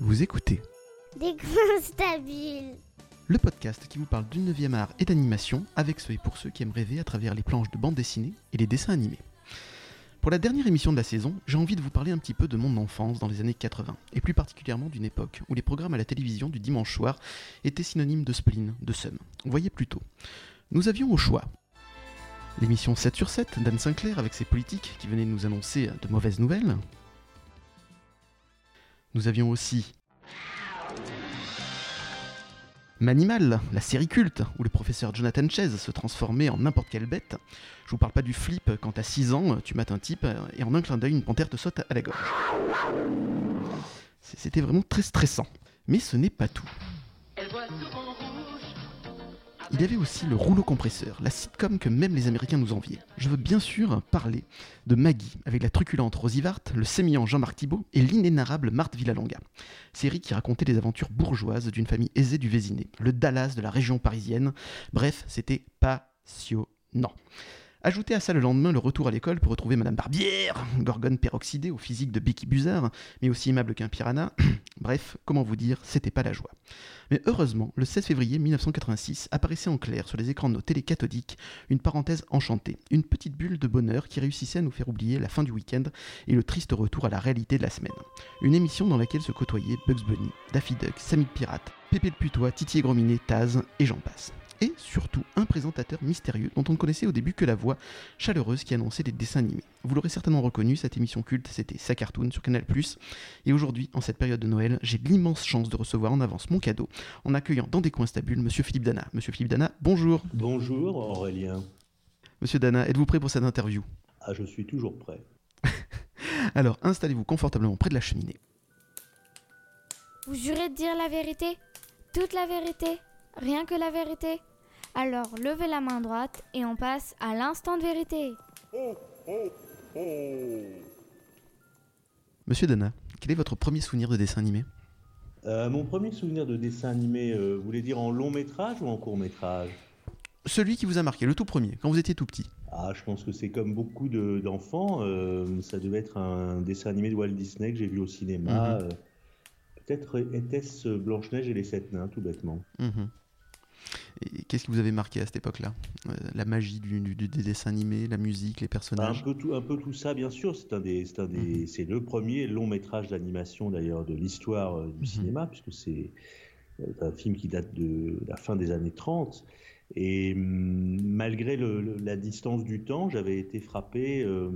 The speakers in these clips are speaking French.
Vous écoutez Des stabiles. le podcast qui vous parle du 9e art et d'animation avec ceux et pour ceux qui aiment rêver à travers les planches de bande dessinée et les dessins animés. Pour la dernière émission de la saison, j'ai envie de vous parler un petit peu de mon enfance dans les années 80, et plus particulièrement d'une époque où les programmes à la télévision du dimanche soir étaient synonymes de spleen, de seum. Voyez plutôt. Nous avions au choix l'émission 7 sur 7 d'Anne Sinclair avec ses politiques qui venaient nous annoncer de mauvaises nouvelles. Nous avions aussi Manimal, la série culte, où le professeur Jonathan Chase se transformait en n'importe quelle bête. Je vous parle pas du flip quand à 6 ans, tu mates un type et en un clin d'œil, une panthère te saute à la gorge. C'était vraiment très stressant. Mais ce n'est pas tout. Il y avait aussi le rouleau compresseur, la sitcom que même les Américains nous enviaient. Je veux bien sûr parler de Maggie, avec la truculente Rosie Vart, le sémillant Jean-Marc Thibault et l'inénarrable Marthe Villalonga. Série qui racontait les aventures bourgeoises d'une famille aisée du Vésiné, le Dallas de la région parisienne. Bref, c'était passionnant. Ajoutez à ça le lendemain le retour à l'école pour retrouver Madame Barbière, gorgone peroxydée au physique de Becky Buzard, mais aussi aimable qu'un piranha. Bref, comment vous dire, c'était pas la joie. Mais heureusement, le 16 février 1986 apparaissait en clair sur les écrans de nos télé cathodiques une parenthèse enchantée, une petite bulle de bonheur qui réussissait à nous faire oublier la fin du week-end et le triste retour à la réalité de la semaine. Une émission dans laquelle se côtoyaient Bugs Bunny, Daffy Duck, Sammy Pirate, Pépé le Putois, Titi et Grominet, Taz et j'en passe et surtout un présentateur mystérieux dont on ne connaissait au début que la voix chaleureuse qui annonçait des dessins animés. Vous l'aurez certainement reconnu, cette émission culte, c'était Sa Cartoon sur Canal+. Et aujourd'hui, en cette période de Noël, j'ai l'immense chance de recevoir en avance mon cadeau en accueillant dans des coins stables Monsieur Philippe Dana. Monsieur Philippe Dana, bonjour. Bonjour Aurélien. Monsieur Dana, êtes-vous prêt pour cette interview? Ah, je suis toujours prêt. Alors, installez-vous confortablement près de la cheminée. Vous jurez de dire la vérité? Toute la vérité? Rien que la vérité? Alors levez la main droite et on passe à l'instant de vérité. Monsieur Dana, quel est votre premier souvenir de dessin animé? Euh, mon premier souvenir de dessin animé, euh, vous voulez dire en long métrage ou en court métrage? Celui qui vous a marqué, le tout premier, quand vous étiez tout petit. Ah, je pense que c'est comme beaucoup de- d'enfants. euh, ça devait être un dessin animé de Walt Disney que j'ai vu au cinéma. Mhm. euh, Peut-être était-ce Blanche-Neige et les Sept Nains, tout bêtement. Mhm. Et qu'est-ce qui vous avait marqué à cette époque-là? Euh, La magie du, du- des dessins animés, la musique, les un, personnages peu tout, un peu tout ça, bien sûr. C'est un des, c'est Mhm. le premier long métrage d'animation d'ailleurs de l'histoire euh, du Mhm. cinéma, puisque c'est euh, un film qui date de la fin des années 30. Et hum, malgré le- le- la distance du temps, j'avais été frappé euh,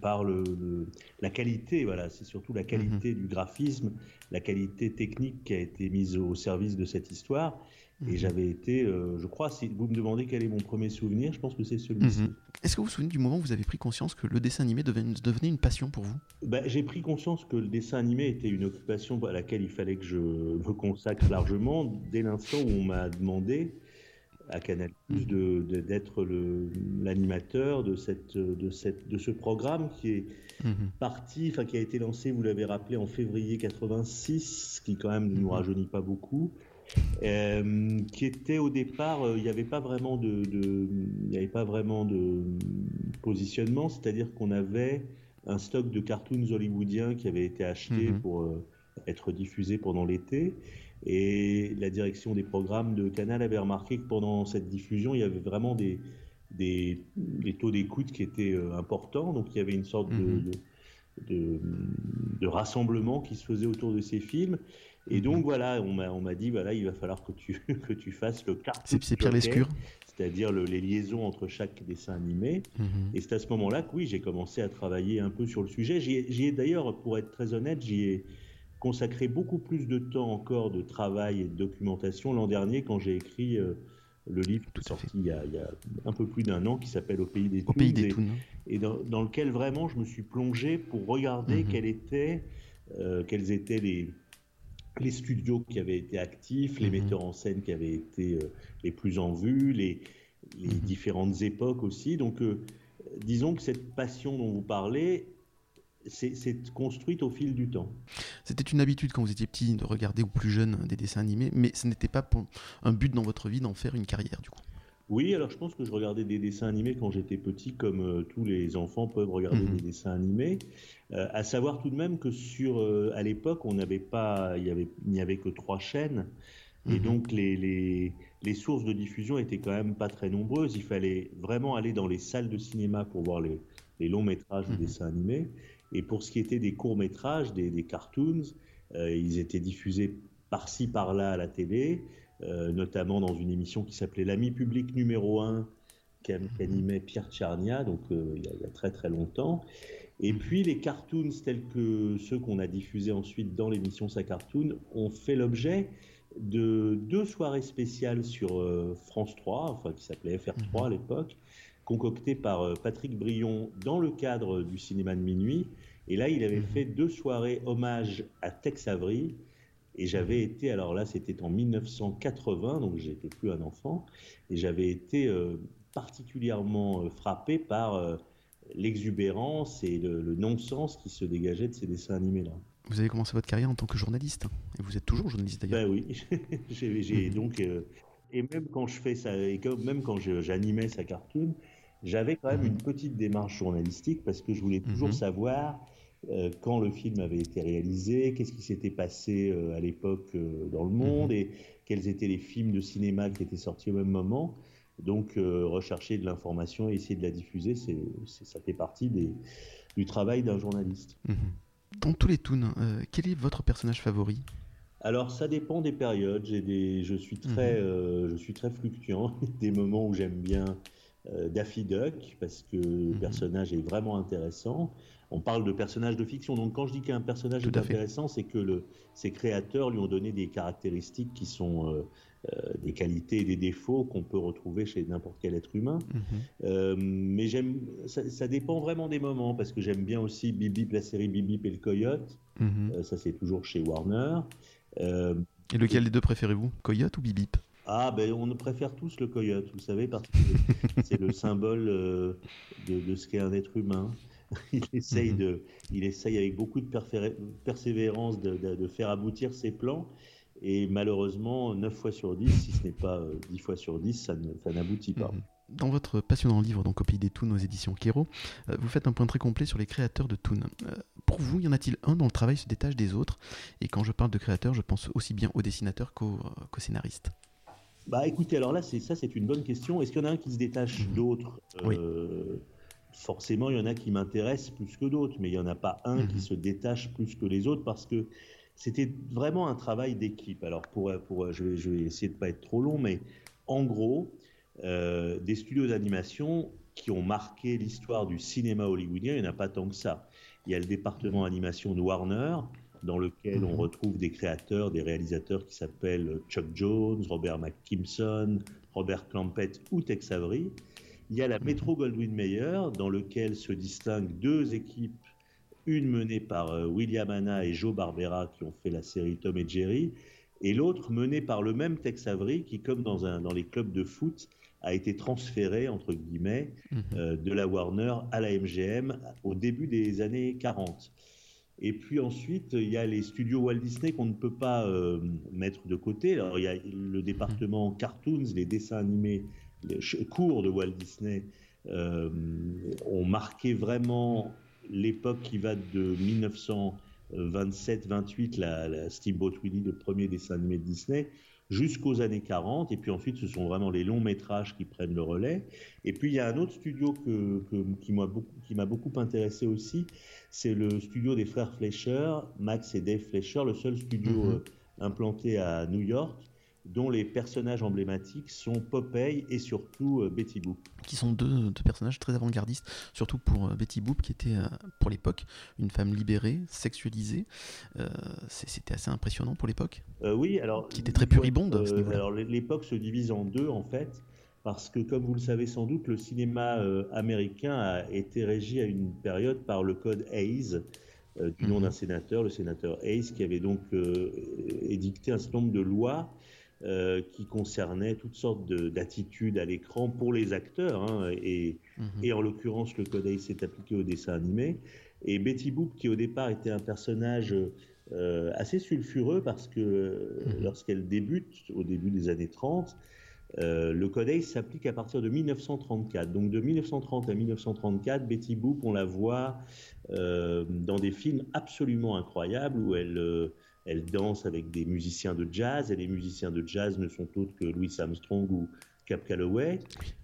par le, le- la qualité. Voilà, c'est surtout la qualité du graphisme, la qualité technique qui a été mise au service de cette histoire. Et Mhm. j'avais été, euh, je crois, si vous me demandez quel est mon premier souvenir, je pense que c'est celui-ci. Mhm. Est-ce que vous vous souvenez du moment où vous avez pris conscience que le dessin animé devenait, devenait une passion pour vous? Ben, j'ai pris conscience que le dessin animé était une occupation à laquelle il fallait que je me consacre largement dès l'instant où on m'a demandé à Canal Plus de, de- d'être le, l'animateur de cette, de cette, de ce programme qui est Mhm. parti, enfin qui a été lancé, vous l'avez rappelé, en février 86, ce qui quand même ne nous rajeunit pas beaucoup. Euh, qui était au départ, euh, il n'y avait pas vraiment de, de- il n'y avait pas vraiment de positionnement, c'est-à-dire qu'on avait un stock de cartoons hollywoodiens qui avait été acheté Mhm. pour euh, être diffusé pendant l'été. Et la direction des programmes de Canal avait remarqué que pendant cette diffusion, il y avait vraiment des, des, des taux d'écoute qui étaient importants. Donc il y avait une sorte de- Mhm. de, de, de rassemblement qui se faisait autour de ces films. Et donc voilà, on m'a on m'a dit voilà, il va falloir que tu que tu fasses le cartoon. C'est Pierre Lescure c'est-à-dire le- les liaisons entre chaque dessin animé. Mhm. Et c'est à ce moment-là que oui, j'ai commencé à travailler un peu sur le sujet. J'y ai, d'ailleurs, pour être très honnête, j'y ai consacré beaucoup plus de temps encore de travail et de documentation l'an dernier quand j'ai écrit euh, le livre Tout sorti il y, a, il y a un peu plus d'un an qui s'appelle Au pays des Au pays des et- Toons. et dans, dans lequel vraiment je me suis plongé pour regarder Mhm. quels étaient, euh, quels étaient les, les studios qui avaient été actifs, les Mhm. metteurs en scène qui avaient été euh, les plus en vue, les, les Mhm. différentes époques aussi. Donc, euh, disons que cette passion dont vous parlez, c'est c'est construite au fil du temps. C'était une habitude quand vous étiez petit de regarder ou plus jeune des dessins animés, mais ce n'était pas pour un but dans votre vie d'en faire une carrière du coup. Oui, alors je pense que je regardais des dessins animés quand j'étais petit, comme euh, tous les enfants peuvent regarder Mhm. des dessins animés. Euh, à savoir tout de même que sur, euh, à l'époque, on n'avait pas, il avait, n'y avait que trois chaînes, et Mhm. donc les, les, les sources de diffusion étaient quand même pas très nombreuses. Il fallait vraiment aller dans les salles de cinéma pour voir les, les longs métrages de Mhm. dessins animés. Et pour ce qui était des courts métrages, des, des cartoons, euh, ils étaient diffusés par-ci par-là à la télé, notamment dans une émission qui s'appelait L'ami public numéro 1, qu'animait Pierre Tcharnia, donc euh, il, y a, il, y a, très très longtemps. Et puis les cartoons tels que ceux qu'on a diffusés ensuite dans l'émission Sa Cartoon ont fait l'objet de deux soirées spéciales sur euh, France 3, enfin qui s'appelait FR3 à l'époque, concoctées par euh, Patrick Brion dans le cadre du cinéma de minuit. Et là, il avait fait deux soirées hommage à Tex Avery. Et j'avais été, alors là, c'était en 1980, donc j'étais plus un enfant, et j'avais été euh, particulièrement frappé par euh, l'exubérance et le, le non-sens qui se dégageait de ces dessins animés-là. Vous avez commencé votre carrière en tant que journaliste, et vous êtes toujours journaliste d'ailleurs. Ben oui, j'ai mmh. donc euh, et même quand je fais ça, et même quand j'animais sa cartoon, j'avais quand même mmh. une petite démarche journalistique parce que je voulais toujours mmh. savoir euh, quand le film avait été réalisé, qu'est-ce qui s'était passé euh, à l'époque euh, dans le monde et quels étaient les films de cinéma qui étaient sortis au même moment. Donc euh, rechercher de l'information et essayer de la diffuser, c'est ça fait partie des, du travail d'un journaliste. Dans tous les toons, euh, quel est votre personnage favori? Alors ça dépend des périodes. J'ai des, je suis très, mmh. euh, je suis très fluctuant. des moments où j'aime bien euh, Daffy Duck parce que le personnage est vraiment intéressant. On parle de personnage de fiction, donc quand je dis qu'un personnage Tout est intéressant, c'est que le, ses créateurs lui ont donné des caractéristiques qui sont euh, des qualités et des défauts qu'on peut retrouver chez n'importe quel être humain. Mmh. mais j'aime, ça, ça, dépend vraiment des moments parce que j'aime bien aussi Bibip, la série Bibip et le Coyote. ça c'est toujours chez Warner. Euh, et lequel des deux préférez-vous? Coyote ou Bibip Ah, ben on préfère tous le coyote, vous savez, parce que c'est le symbole euh, de, de, ce qu'est un être humain. Il essaye, Mhm. de, il essaye avec beaucoup de persévérance de, de, de, faire aboutir ses plans. Et malheureusement, 9 fois sur 10, si ce n'est pas 10 fois sur 10, ça n'aboutit pas. Mhm. Dans votre passionnant livre, donc Copie des Toons aux éditions Kero, euh, vous faites un point très complet sur les créateurs de Toon. Euh, pour vous, y en a-t-il un dont le travail se détache des autres? Et quand je parle de créateurs, je pense aussi bien aux dessinateurs qu'aux qu scénaristes. Bah écoutez, alors là, ça c'est une bonne question. Est-ce qu'il y en a un qui se détache Mhm. d'autres? Oui. Euh, Forcément, il y en a qui m'intéressent plus que d'autres, mais il n'y en a pas un Mhm. qui se détache plus que les autres parce que c'était vraiment un travail d'équipe. Alors, pour, pour, je, vais, je vais essayer de ne pas être trop long, mais en gros, euh, des studios d'animation qui ont marqué l'histoire du cinéma hollywoodien, il n'y en a pas tant que ça. Il y a le département animation de Warner, dans lequel on Mhm. retrouve des créateurs, des réalisateurs qui s'appellent Chuck Jones, Robert McKimson, Robert Clampett ou Tex Avery. Il y a la Metro Goldwyn Mayer, dans lequel se distinguent deux équipes, une menée par euh, William Hanna et Joe Barbera, qui ont fait la série Tom et Jerry, et l'autre menée par le même Tex Avery, qui, comme dans, un, dans les clubs de foot, a été transféré, entre guillemets, Mhm. euh, de la Warner à la MGM au début des années 40. Et puis ensuite, il y a les studios Walt Disney qu'on ne peut pas euh, mettre de côté. Alors, il y a le département cartoons, les dessins animés les cours de Walt Disney euh, ont marqué vraiment l'époque qui va de 1927-28, la, la Steamboat Willie, le premier dessin animé de Disney, jusqu'aux années 40. Et puis ensuite, ce sont vraiment les longs métrages qui prennent le relais. Et puis, il y a un autre studio que, que, qui m'a beaucoup, beaucoup intéressé aussi, c'est le studio des frères Fleischer, Max et Dave Fleischer, le seul studio Mhm. euh, implanté à New York, dont les personnages emblématiques sont Popeye et surtout euh, Betty Boop. Qui sont deux, deux personnages très avant-gardistes, surtout pour euh, Betty Boop, qui était pour l'époque une femme libérée, sexualisée. Euh, C'était assez impressionnant pour l'époque. Euh, oui, alors. Qui était très puribonde, euh, alors, l'époque se divise en deux, en fait, parce que, comme vous le savez sans doute, le cinéma euh, américain a été régi à une période par le code Hayes, euh, du nom Mhm. d'un sénateur, le sénateur Hayes, qui avait donc euh, édicté un certain nombre de lois qui concernaient toutes sortes de- d'attitudes à l'écran pour les acteurs, hein, et, Mhm. et en l'occurrence, le code Hayes s'est appliqué au dessin animé. Et Betty Boop, qui au départ était un personnage assez sulfureux, parce que Mhm. lorsqu'elle débute, au début des années 30, Euh, le Code ACE s'applique à partir de 1934. Donc de 1930 à 1934, Betty Boop, on la voit euh, dans des films absolument incroyables où elle, euh, elle danse avec des musiciens de jazz, et les musiciens de jazz ne sont autres que Louis Armstrong ou Cap Calloway.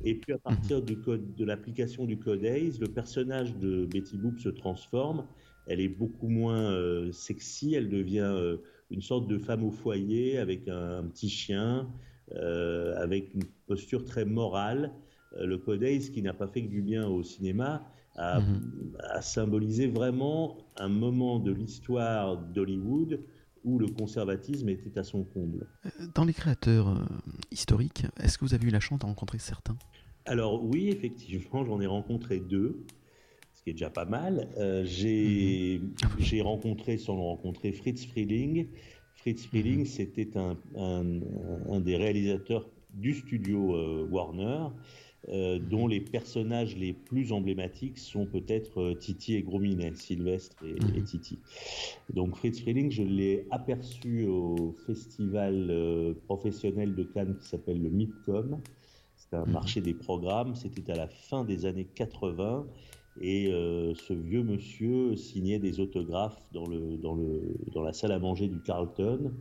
Et puis à partir mhm. du code, de l'application du Code ACE, le personnage de Betty Boop se transforme. Elle est beaucoup moins sexy, elle devient une sorte de femme au foyer avec un petit chien. Euh, avec une posture très morale. Euh, le Codex, qui n'a pas fait que du bien au cinéma, mhm. a, symbolisé vraiment un moment de l'histoire d'Hollywood où le conservatisme était à son comble. Euh, dans les créateurs historiques, est-ce que vous avez eu la chance de rencontrer certains? Alors oui, effectivement, j'en ai rencontré deux, ce qui est déjà pas mal. j'ai mhm. rencontré, sans le rencontrer, Fritz Frieling, Fritz Frieling, mhm. c'était un, des réalisateurs du studio euh, Warner, euh, dont les personnages les plus emblématiques sont peut-être euh, Titi et Grominet, Sylvestre et, mhm. Titi. Donc Fritz Frieling, je l'ai aperçu au festival professionnel de Cannes qui s'appelle le MIPCOM. C'est un mhm. marché des programmes, c'était à la fin des années 80 et euh, ce vieux monsieur signait des autographes dans, le, dans, le, dans la salle à manger du Carlton.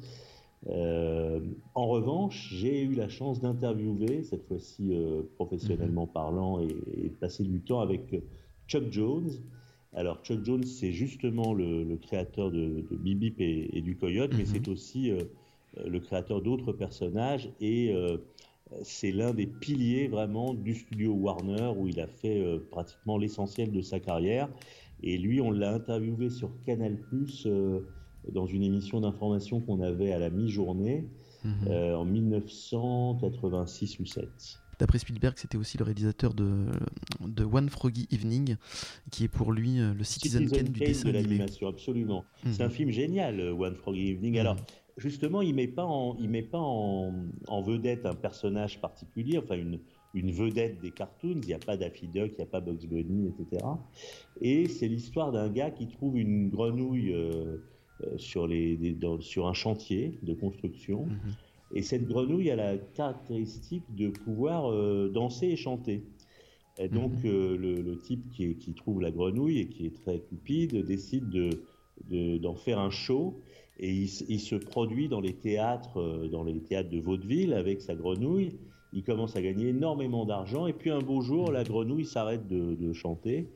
Euh, en revanche, j'ai eu la chance d'interviewer, cette fois-ci euh, professionnellement mhm. parlant, et, de passer du temps avec Chuck Jones. Alors Chuck Jones, c'est justement le, créateur de, de Bip et, du Coyote, mais mhm. c'est aussi le créateur d'autres personnages et c'est l'un des piliers vraiment du studio Warner où il a fait euh, pratiquement l'essentiel de sa carrière. Et lui, on l'a interviewé sur Canal Plus euh, dans une émission d'information qu'on avait à la mi-journée mhm. euh, en 1986 ou 7. D'après Spielberg, c'était aussi le réalisateur de, de, One Froggy Evening, qui est pour lui le Citizen, Kane du dessin de l'animation. Absolument. C'est un mhm. film génial, One Froggy Evening. Mhm. Alors, justement, il met pas en, il met pas en, vedette un personnage particulier, enfin une, une vedette des cartoons. Il n'y a pas Daffy Duck, il n'y a pas Bugs Bunny, etc. Et c'est l'histoire d'un gars qui trouve une grenouille euh, euh, sur, les, sur un chantier de construction. Mhm. Et cette grenouille a la caractéristique de pouvoir euh, danser et chanter. Et donc mhm. le, type qui, qui, trouve la grenouille et qui est très cupide décide de, d'en faire un show et il, se produit dans les théâtres, euh, dans les théâtres de vaudeville avec sa grenouille. Il commence à gagner énormément d'argent et puis un beau jour, la grenouille s'arrête de, chanter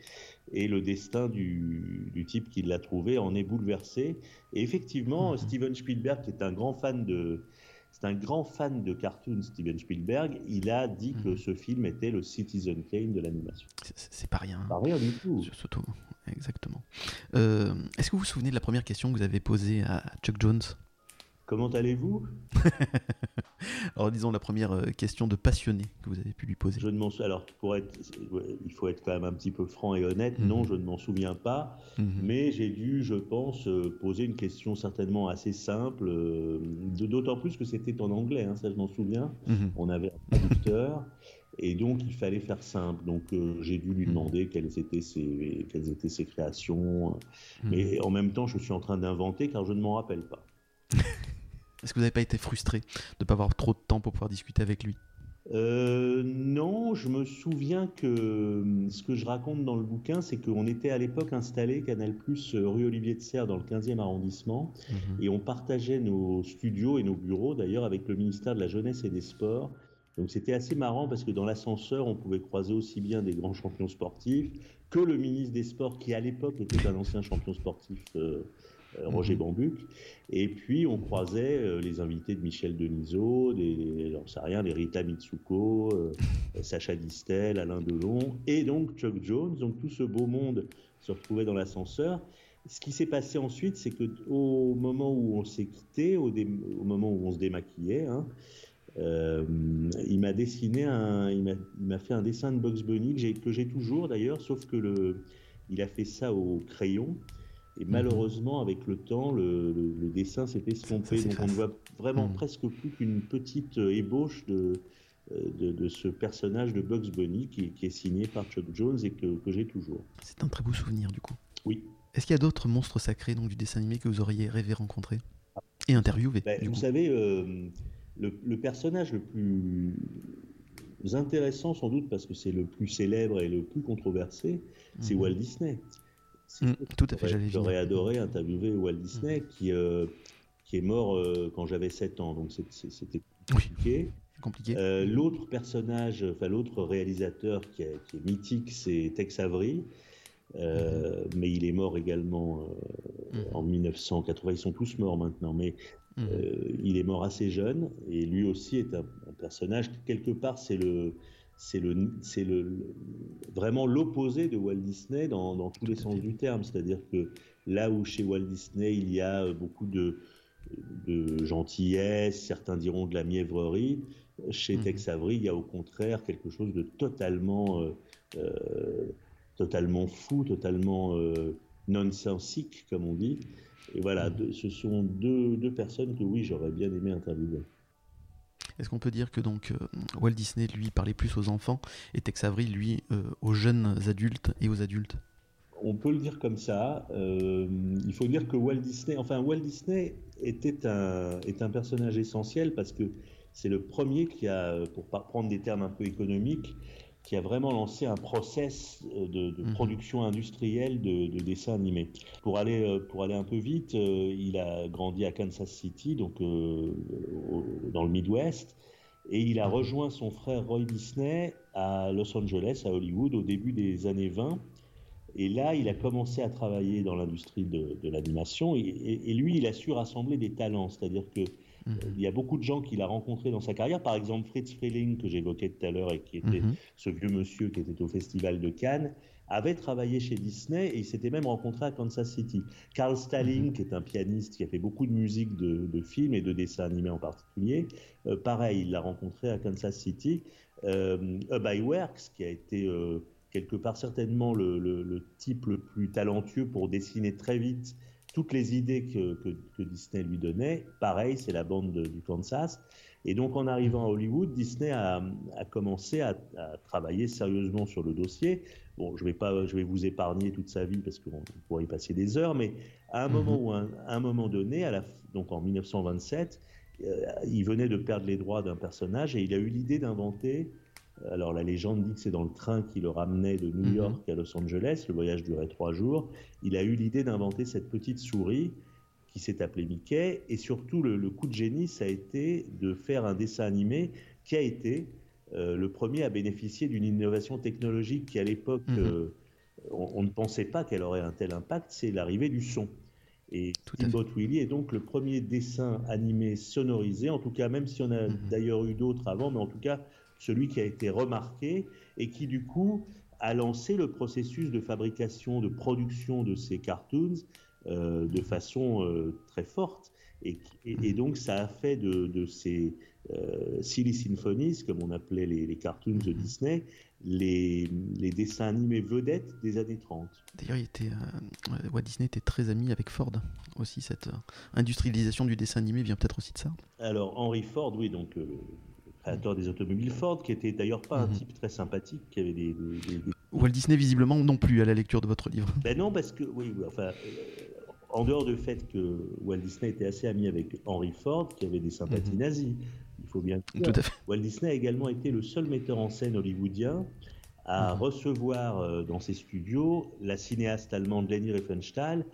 et le destin du, type qui l'a trouvé en est bouleversé. Et effectivement, mhm. Steven Spielberg, qui est un grand fan de, c'est un grand fan de cartoons, Steven Spielberg. Il a dit que mhm. ce film était le Citizen Kane de l'animation. C'est pas rien. Pas rien du tout. Surtout, exactement. Euh, est-ce que vous vous souvenez de la première question que vous avez posée à Chuck Jones? Comment allez-vous? Alors disons la première euh, question de passionné que vous avez pu lui poser. Je ne m'en alors pour être, il faut être quand même un petit peu franc et honnête. Non, mhm. je ne m'en souviens pas, mhm. mais j'ai dû, je pense, euh, poser une question certainement assez simple. D'autant plus que c'était en anglais, hein, ça je m'en souviens. Mhm. On avait un traducteur. Et donc, il fallait faire simple. Donc, euh, j'ai dû lui hmm. demander quelles étaient ses, quelles étaient ses créations. Hmm. Mais en même temps, je suis en train d'inventer car je ne m'en rappelle pas. Est-ce que vous n'avez pas été frustré de ne pas avoir trop de temps pour pouvoir discuter avec lui? Euh, non, je me souviens que ce que je raconte dans le bouquin, c'est qu'on était à l'époque installé Canal Plus euh, rue Olivier de Serre dans le 15e arrondissement mhm. et on partageait nos studios et nos bureaux d'ailleurs avec le ministère de la Jeunesse et des Sports donc c'était assez marrant parce que dans l'ascenseur, on pouvait croiser aussi bien des grands champions sportifs que le ministre des Sports, qui à l'époque était un ancien champion sportif, euh, euh, Roger mhm. Bambuc. Et puis on croisait euh, les invités de Michel Denisot, des, j'en sais rien, des Rita Mitsuko, Sacha Distel, Alain Delon, et donc Chuck Jones. Donc tout ce beau monde se retrouvait dans l'ascenseur. Ce qui s'est passé ensuite, c'est que au moment où on s'est quitté, au, au, moment où on se démaquillait, hein, euh, il m'a dessiné un, il m'a fait un dessin de Bugs Bunny que j'ai toujours d'ailleurs, sauf que le, il a fait ça au crayon. Et mhm. malheureusement, avec le temps, le, dessin s'est estompé. Donc on ne voit vraiment mhm. presque plus qu'une petite ébauche de, de, de, ce personnage de Bugs Bunny qui, qui est signé par Chuck Jones et que, que j'ai toujours. C'est un très beau souvenir du coup. Oui. Est-ce qu'il y a d'autres monstres sacrés donc, du dessin animé que vous auriez rêvé rencontrer et interviewer ben, Vous savez, euh, le, personnage le plus intéressant, sans doute parce que c'est le plus célèbre et le plus controversé, c'est mhm. Walt Disney. Mm, tout à fait, j'aurais adoré interviewer Walt Disney mhm. qui, euh, qui est mort euh, quand j'avais 7 ans, donc c'était compliqué. compliqué. Euh, l'autre personnage, enfin l'autre réalisateur qui, est mythique, c'est Tex Avery. Mhm. mais il est mort également en 1980. Ils sont tous morts maintenant, mais Mhm. Euh, il est mort assez jeune et lui aussi est un, personnage quelque part c'est le c'est le c'est le, vraiment l'opposé de Walt Disney dans, tous les sens du terme. C'est-à-dire que là où chez Walt Disney il y a beaucoup de de gentillesse, certains diront de la mièvrerie. Chez mhm. Tex Avery, il y a au contraire quelque chose de totalement, euh, euh, totalement fou, totalement nonsensique, comme on dit. Et voilà, ce sont deux, personnes que oui, j'aurais bien aimé interviewer. Est-ce qu'on peut dire que donc euh, Walt Disney lui parlait plus aux enfants et Tex Avery lui euh, aux jeunes adultes et aux adultes? On peut le dire comme ça. Euh, il faut dire que Walt Disney, enfin Walt Disney était un, est un personnage essentiel parce que c'est le premier qui a, pour prendre des termes un peu économiques, qui a vraiment lancé un process euh, de, mhm. production industrielle de, de, dessins animés. Pour aller, euh, pour aller un peu vite, euh, il a grandi à Kansas City, donc dans le Midwest, et il a mhm. rejoint son frère Roy Disney à Los Angeles, à Hollywood, au début des années 20. Et là, il a commencé à travailler dans l'industrie de, l'animation, et, et, lui, il a su rassembler des talents, c'est-à-dire que il y a beaucoup de gens qu'il a rencontrés dans sa carrière. Par exemple, Fritz Freeling, que j'évoquais tout à l'heure et qui était mhm. ce vieux monsieur qui était au Festival de Cannes, avait travaillé chez Disney et il s'était même rencontré à Kansas City. Carl Stalling, mhm. qui est un pianiste qui a fait beaucoup de musique de, films et de dessins animés en particulier, euh, pareil, il l'a rencontré à Kansas City. Euh, Works, qui a été euh, quelque part certainement le, le, type le plus talentueux pour dessiner très vite toutes les idées que, Disney lui donnait, pareil, c'est la bande du Kansas. Et donc en arrivant à Hollywood, Disney a, commencé à, travailler sérieusement sur le dossier. Bon, je vais pas, je vais vous épargner toute sa vie parce qu'on pourrait y passer des heures, mais à un moment mhm. ou un, un moment donné, à la, donc en 1927, euh, il venait de perdre les droits d'un personnage et il a eu l'idée d'inventer alors la légende dit que c'est dans le train qui le ramenait de New mhm. York à Los Angeles, le voyage durait trois jours. Il a eu l'idée d'inventer cette petite souris qui s'est appelée Mickey, et surtout le, coup de génie, ça a été de faire un dessin animé qui a été euh, le premier à bénéficier d'une innovation technologique qui à l'époque, mhm. euh, on, ne pensait pas qu'elle aurait un tel impact, c'est l'arrivée du son. Et Steamboat Willie est donc le premier dessin animé sonorisé, en tout cas, même si on a mhm. d'ailleurs eu d'autres avant, mais en tout cas, celui qui a été remarqué et qui du coup a lancé le processus de fabrication, de production de ces cartoons euh, de façon euh, très forte. Et, donc ça a fait de, ces euh, Silly Symphonies, comme on appelait les, cartoons de Disney, les, dessins animés vedettes des années 30. D'ailleurs, Walt Disney était très ami avec Ford aussi. Cette industrialisation du dessin animé vient peut-être aussi de ça. Alors Henry Ford, oui, donc créateur des automobiles Ford, qui était d'ailleurs pas un mhm. type très sympathique, qui avait des, Walt Disney visiblement non plus à la lecture de votre livre. Ben non, parce que oui, enfin, euh, en dehors du fait que Walt Disney était assez ami avec Henry Ford, qui avait des sympathies mhm. nazies, il faut bien Tout à fait. Walt Disney a également été le seul metteur en scène hollywoodien à mhm. recevoir euh, dans ses studios la cinéaste allemande Leni Riefenstahl,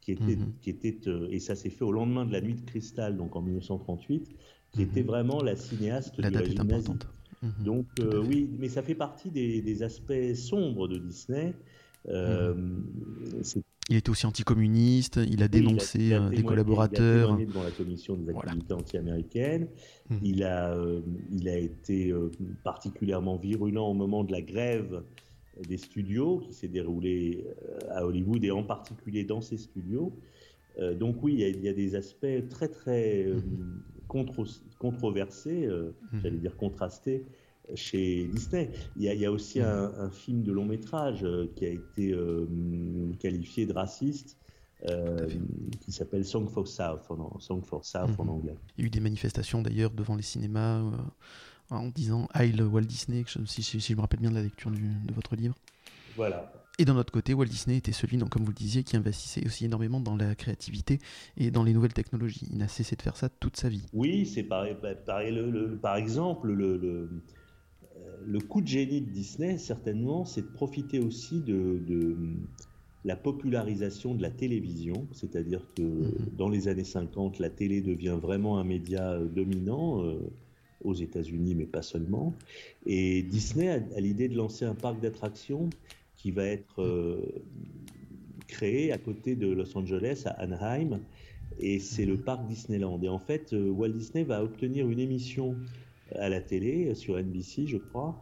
qui était, qui était euh, et ça s'est fait au lendemain de la nuit de cristal, donc en 1938, qui était vraiment la cinéaste la date est importante. Donc euh, oui, mais ça fait partie des, aspects sombres de Disney. Euh, mhm. il était aussi anticommuniste, il a dénoncé euh, des collaborateurs. Il a devant la commission des activités anti-américaines. Il, a, il a été particulièrement virulent au moment de la grève des studios qui s'est déroulée à Hollywood et en particulier dans ces studios. donc oui, il y, a, des aspects très très controversé, euh, mhm. j'allais dire contrasté, chez Disney. Il y a, aussi mhm. un, film de long métrage euh, qui a été euh, qualifié de raciste. qui s'appelle Song for South, en, Song for South en mhm. anglais. Il y a eu des manifestations d'ailleurs devant les cinémas en disant Heil Walt Disney, si, je me rappelle bien de la lecture de votre livre. Voilà. Et d'un autre côté, Walt Disney était celui, donc, comme vous le disiez, qui investissait aussi énormément dans la créativité et dans les nouvelles technologies. Il n'a cessé de faire ça toute sa vie. Oui, c'est pareil, bah, par exemple, le, le, coup de génie de Disney, certainement, c'est de profiter aussi de, la popularisation de la télévision, c'est-à-dire que mhm. dans les années 50, la télé devient vraiment un média euh, dominant. Euh, aux États-Unis, mais pas seulement. Et Disney a, l'idée de lancer un parc d'attractions qui va être euh, créé à côté de Los Angeles, à Anaheim, et c'est le parc Disneyland. Et en fait, Walt Disney va obtenir une émission à la télé, sur NBC, je crois,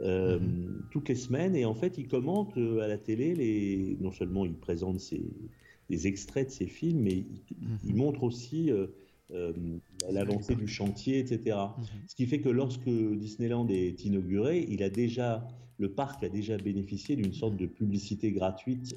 euh, mhm. toutes les semaines. Et en fait, il commente euh, à la télé, les... non seulement il présente ses... les extraits de ses films, mais il, mhm. montre aussi euh, l'avancée du chantier, etc. Mhm. Ce qui fait que lorsque Disneyland est inauguré, il a déjà, le parc a déjà bénéficié d'une sorte de publicité gratuite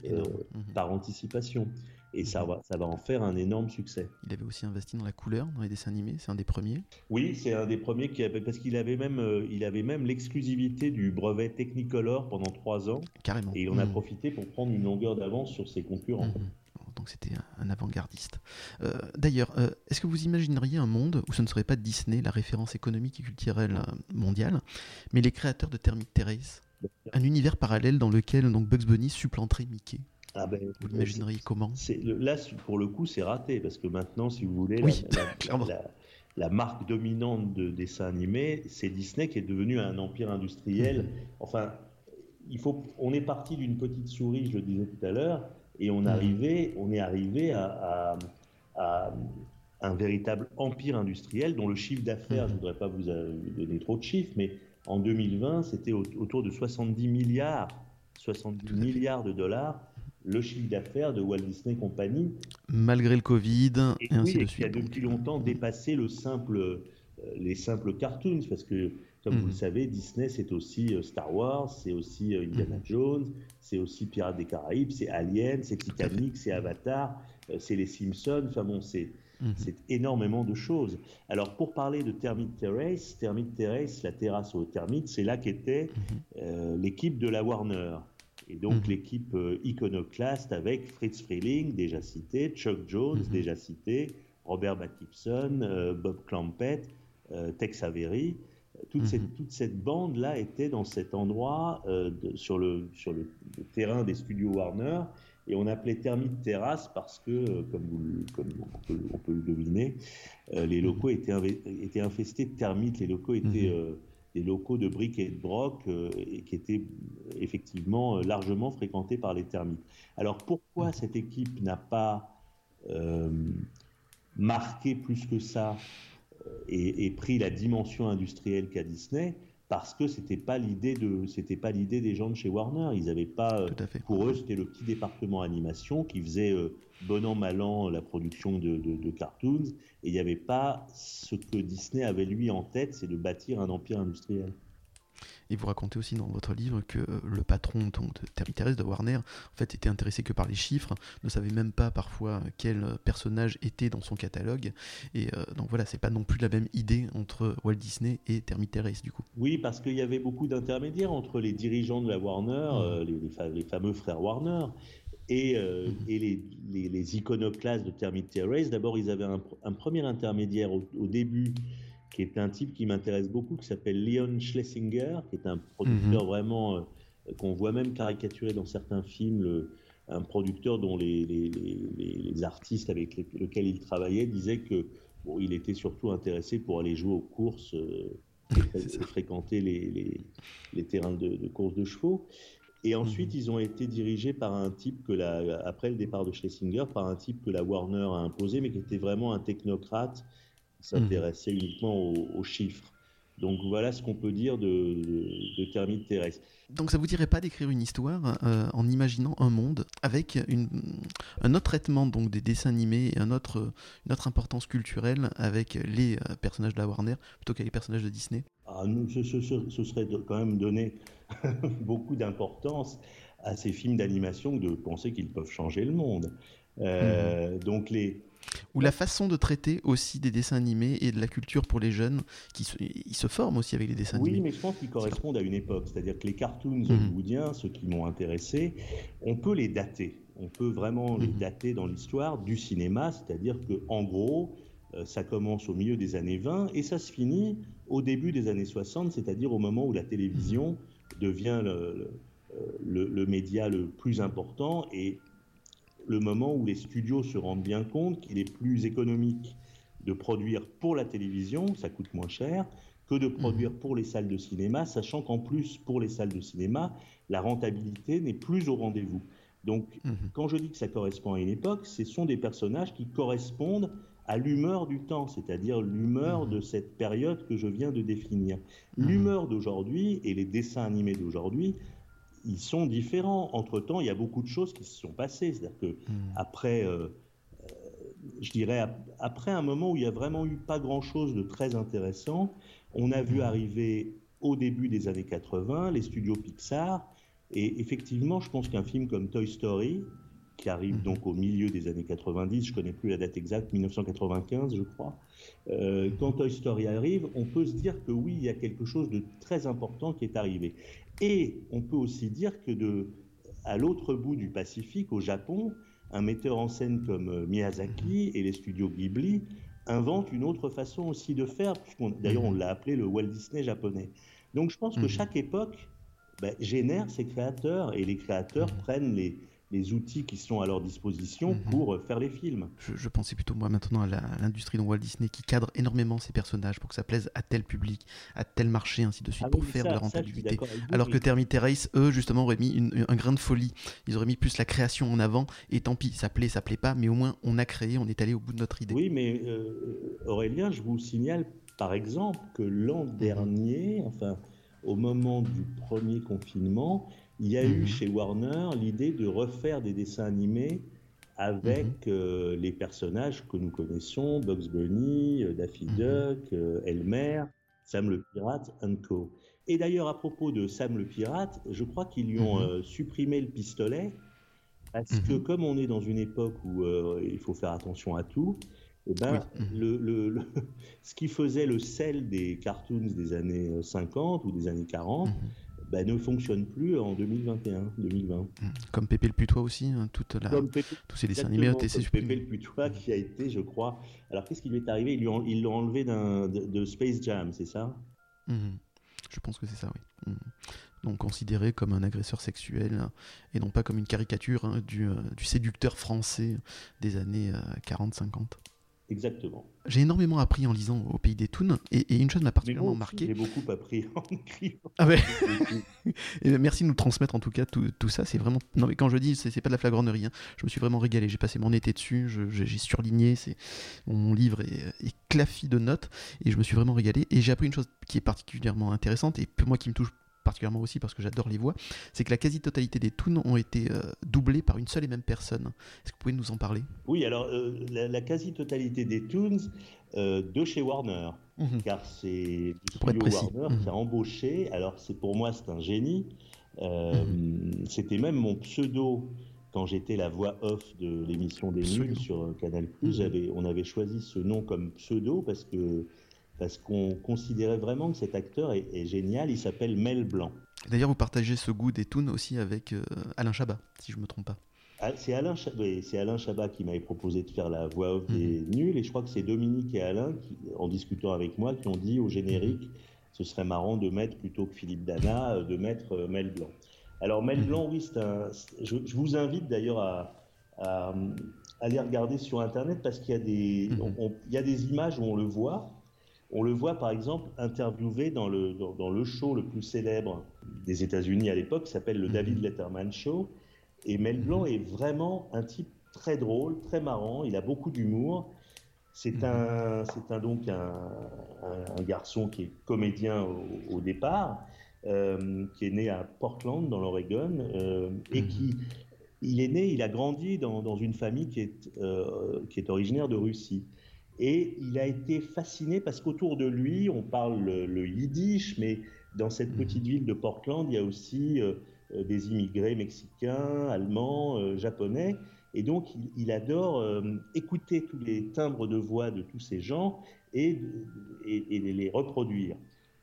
par anticipation. Et ça va, ça va en faire un énorme succès. Il avait aussi investi dans la couleur, dans les dessins animés, c'est un des premiers Oui, c'est un des premiers qui avait, parce qu'il avait même, euh, il avait même l'exclusivité du brevet Technicolor pendant trois ans. Carrément. Et il en a mmh. profité pour prendre une longueur d'avance sur ses concurrents. Mmh. Donc c'était un avant-gardiste. Euh, d'ailleurs, euh, est-ce que vous imagineriez un monde où ce ne serait pas Disney, la référence économique et culturelle mondiale, mais les créateurs de Thermic Terrace Un univers parallèle dans lequel donc Bugs Bunny supplanterait Mickey ah ben, vous l'imagineriez comment Là, pour le coup, c'est raté, parce que maintenant, si vous voulez, la, marque dominante de dessin animé, c'est Disney qui est devenu un empire industriel. Mhm. Enfin, il faut, on est parti d'une petite souris, je le disais tout à l'heure, et on, on est arrivé à, un véritable empire industriel dont le chiffre d'affaires, je ne voudrais pas vous donner trop de chiffres, mais en 2020, c'était autour de 70 milliards, 70 milliards de dollars le chiffre d'affaires de Walt Disney Company. Malgré le Covid, et, ainsi de suite. qui a depuis longtemps dépassé le simple, euh, les simples cartoons, parce que, comme vous le mhm. savez, Disney, c'est aussi euh, Star Wars, c'est aussi euh, Indiana mhm. Jones, c'est aussi Pirates des Caraïbes, c'est Alien, c'est Titanic, c'est Avatar, c'est les Simpsons, enfin bon, c'est... Mhm. C'est énormément de choses. Alors, pour parler de Termite Terrace, Termite Terrace, la terrasse aux termites, c'est là qu'était l'équipe de la Warner. Et donc mhm. l'équipe euh, iconoclaste avec Fritz Freeling, déjà cité, Chuck Jones, mhm. déjà cité, Robert Gibson, euh, Bob Clampett, euh, Tex Avery. Toute, cette, mhm. toute cette bande-là était dans cet endroit sur, le, sur le, terrain des studios Warner. Et on appelait Termite Terrasse parce que, comme, vous, comme on, peut, le deviner, les locaux étaient, étaient, infestés de termites. Les locaux étaient des locaux de briques et de broc euh, et qui étaient effectivement euh, largement fréquentés par les termites. Alors pourquoi mmh. cette équipe n'a pas euh, marqué plus que ça et, pris la dimension industrielle qu'a Disney? Parce que c'était pas l'idée de c'était pas l'idée des gens de chez Warner. Ils avaient pas pour eux c'était le petit département animation qui faisait bon an mal an la production de, de cartoons. Et il n'y avait pas ce que Disney avait lui en tête, c'est de bâtir un empire industriel. Et vous racontez aussi dans votre livre que le patron donc, de Terry de Warner en fait était intéressé que par les chiffres, ne savait même pas parfois quel personnage était dans son catalogue. Et euh, donc voilà, c'est pas non plus la même idée entre Walt Disney et Terry du coup. Oui, parce qu'il y avait beaucoup d'intermédiaires entre les dirigeants de la Warner, mmh. euh, les, les, fameux frères Warner, et, euh, et les, les, iconoclastes de Termite Terrace. D'abord, ils avaient un, premier intermédiaire au, début, qui est un type qui m'intéresse beaucoup, qui s'appelle Leon Schlesinger, qui est un producteur mhm. vraiment euh, qu'on voit même caricaturé dans certains films. un producteur dont les, les, artistes avec lesquels il travaillait disaient que bon, il était surtout intéressé pour aller jouer aux courses. Euh, et fréquenter les, terrains de, de course de chevaux. Et ensuite, mhm. ils ont été dirigés par un type que la, après le départ de Schlesinger, par un type que la Warner a imposé, mais qui était vraiment un technocrate, s'intéressait mhm. uniquement aux, chiffres. Donc voilà ce qu'on peut dire de, de, de Terrestre. Donc ça vous dirait pas d'écrire une histoire euh, en imaginant un monde avec une, un autre traitement donc des dessins animés et un autre, une autre importance culturelle avec les euh, personnages de la Warner plutôt qu'avec les personnages de Disney? Ah, ce, ce, serait quand même donner beaucoup d'importance à ces films d'animation que de penser qu'ils peuvent changer le monde. Euh, mhm. Donc les, Ou la façon de traiter aussi des dessins animés et de la culture pour les jeunes, qui se, ils se forment aussi avec les dessins oui, animés. Oui, mais je pense qu'ils correspondent à une époque. C'est-à-dire que les cartoons mmh. hollywoodiens, ceux qui m'ont intéressé, on peut les dater. On peut vraiment les mmh. dater dans l'histoire du cinéma, c'est-à-dire que en gros, euh, ça commence au milieu des années 20 et ça se finit au début des années 60, c'est-à-dire au moment où la télévision devient le, le, le, média le plus important et le moment où les studios se rendent bien compte qu'il est plus économique de produire pour la télévision, ça coûte moins cher, que de produire mmh. pour les salles de cinéma, sachant qu'en plus, pour les salles de cinéma, la rentabilité n'est plus au rendez-vous. Donc, mmh. quand je dis que ça correspond à une époque, ce sont des personnages qui correspondent à l'humeur du temps, c'est-à-dire l'humeur mmh. de cette période que je viens de définir. L'humeur d'aujourd'hui et les dessins animés d'aujourd'hui ils sont différents. Entre-temps, il y a beaucoup de choses qui se sont passées. C'est-à-dire que hmm. après, euh, euh, je dirais, après un moment où il n'y a vraiment eu pas grand-chose de très intéressant, on a vu hmm. arriver au début des années 80 les studios Pixar. Et effectivement, je pense qu'un film comme Toy Story, qui arrive hmm. donc au milieu des années 90, je connais plus la date exacte, 1995 je crois. Euh, quand Toy Story arrive, on peut se dire que oui, il y a quelque chose de très important qui est arrivé. Et on peut aussi dire que de, à l'autre bout du Pacifique, au Japon, un metteur en scène comme euh, Miyazaki et les studios Ghibli inventent une autre façon aussi de faire, d'ailleurs on l'a appelé le Walt Disney japonais. Donc je pense que mhm. chaque époque ben, génère ses créateurs et les créateurs mhm. prennent les, les outils qui sont à leur disposition mhm. pour faire les films. Je, pensais plutôt moi maintenant à l'industrie de Walt Disney qui cadre énormément ses personnages pour que ça plaise à tel public, à tel marché, ainsi de suite, ah pour faire de la rentabilité. Alors que Termite Race, eux, justement, auraient mis un grain de folie. Ils auraient mis plus la création en avant, et tant pis, ça plaît, ça plaît pas, mais au moins on a créé, on est allé au bout de notre idée. Oui, mais euh, Aurélien, je vous signale par exemple que l'an mhm. dernier, enfin au moment du premier confinement, il y a eu mhm. chez Warner l'idée de refaire des dessins animés avec mhm. euh, les personnages que nous connaissons, Bugs Bunny, euh, Daffy mhm. Duck, euh, Elmer, Sam le Pirate, and Co. Et d'ailleurs, à propos de Sam le Pirate, je crois qu'ils lui ont supprimé le pistolet, parce que comme on est dans une époque où il faut faire attention à tout, eh ben, le, ce qui faisait le sel des cartoons des années 50 ou des années 40, bah, ne fonctionne plus en 2021, 2020. Mmh. Comme Pépé le Putois aussi, hein, toute la... tous ces dessins animés ont été Pépé le Putois qui a été, je crois. Alors qu'est-ce qui lui est arrivé? Ils l'ont enlevé de, de, Space Jam, c'est ça? Mmh. Je pense que c'est ça, oui. Mmh. Donc considéré comme un agresseur sexuel et non pas comme une caricature hein, du, euh, du, séducteur français des années 40-50. Exactement. J'ai énormément appris en lisant Au Pays des Toons, et, une chose m'a particulièrement marqué. J'ai beaucoup appris en écrivant. Ah ouais. et merci de nous transmettre en tout cas tout, tout ça. C'est vraiment. Non, mais quand je dis, c'est pas de la flagornerie. Hein. Je me suis vraiment régalé. J'ai passé mon été dessus. J'ai surligné. C'est mon livre est, est claffi de notes, et je me suis vraiment régalé. Et j'ai appris une chose qui est particulièrement intéressante et moi qui me touche particulièrement aussi parce que j'adore les voix, c'est que la quasi-totalité des toons ont été euh, doublés par une seule et même personne. Est-ce que vous pouvez nous en parler? Oui, alors euh, la, quasi-totalité des toons euh, de chez Warner, mhm. car c'est studio Warner qui a embauché. Alors c'est pour moi c'est un génie. Mhm. C'était même mon pseudo quand j'étais la voix off de l'émission des nuls sur Canal+. On avait choisi ce nom comme pseudo parce que parce qu'on considérait vraiment que cet acteur est, génial. Il s'appelle Mel Blanc. D'ailleurs, vous partagez ce goût des toons aussi avec euh, Alain Chabat, si je ne me trompe pas. Ah, c'est Alain, Alain Chabat qui m'avait proposé de faire la voix off des mhm. nuls, et je crois que c'est Dominique et Alain, qui, en discutant avec moi, qui ont dit au générique, mhm. ce serait marrant de mettre, plutôt que Philippe Dana, euh, de mettre euh, Mel Blanc. Alors Mel mhm. Blanc, oui, c'est un... Je, vous invite d'ailleurs à, aller regarder sur Internet, parce qu'il y, a des, il y a des images où on le voit, on le voit par exemple interviewé dans le, dans, le show le plus célèbre des États-Unis à l'époque, qui s'appelle le David mhm. Letterman Show. Et Mel Blanc mhm. est vraiment un type très drôle, très marrant, il a beaucoup d'humour. C'est mhm. un, c'est un, donc un, garçon qui est comédien au, départ, euh, qui est né à Portland, dans l'Oregon, euh, et qui, il est né, il a grandi dans, une famille qui est, euh, qui est originaire de Russie. Et il a été fasciné parce qu'autour de lui, on parle le, yiddish, mais dans cette mhm. petite ville de Portland, il y a aussi euh, euh, des immigrés mexicains, allemands, euh, japonais. Et donc, il, adore euh, écouter tous les timbres de voix de tous ces gens et, et, les reproduire.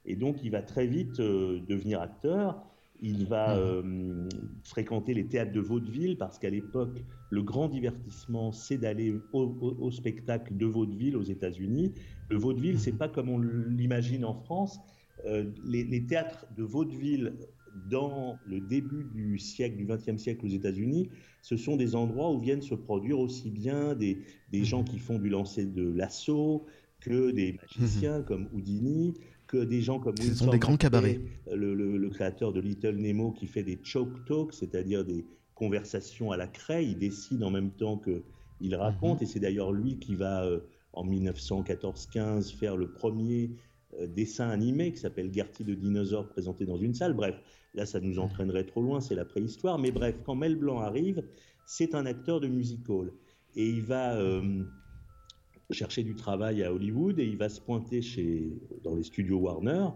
Et donc, il va très vite devenir acteur. Il va mmh. euh, fréquenter les théâtres de vaudeville parce qu'à l'époque, le grand divertissement, c'est d'aller au, spectacle de vaudeville aux États-Unis. Le vaudeville, c'est mmh. pas comme on l'imagine en France. les, les, théâtres de vaudeville dans le début du siècle, du XXe siècle aux États-Unis, ce sont des endroits où viennent se produire aussi bien des, des gens qui font du lancer de l'assaut que des magiciens comme Houdini, que des gens comme Ce sont des grands cabarets. Le, le, créateur de Little Nemo qui fait des choke talks, c'est-à-dire des conversations à la craie. Il décide en même temps qu'il raconte, mhm. et c'est d'ailleurs lui qui va, euh, en 1914-15, faire le premier euh, dessin animé qui s'appelle Gertie de dinosaure présenté dans une salle. Bref, là ça nous entraînerait trop loin, c'est la préhistoire. Mais bref, quand Mel Blanc arrive, c'est un acteur de musical et il va euh, chercher du travail à Hollywood et il va se pointer chez dans les studios Warner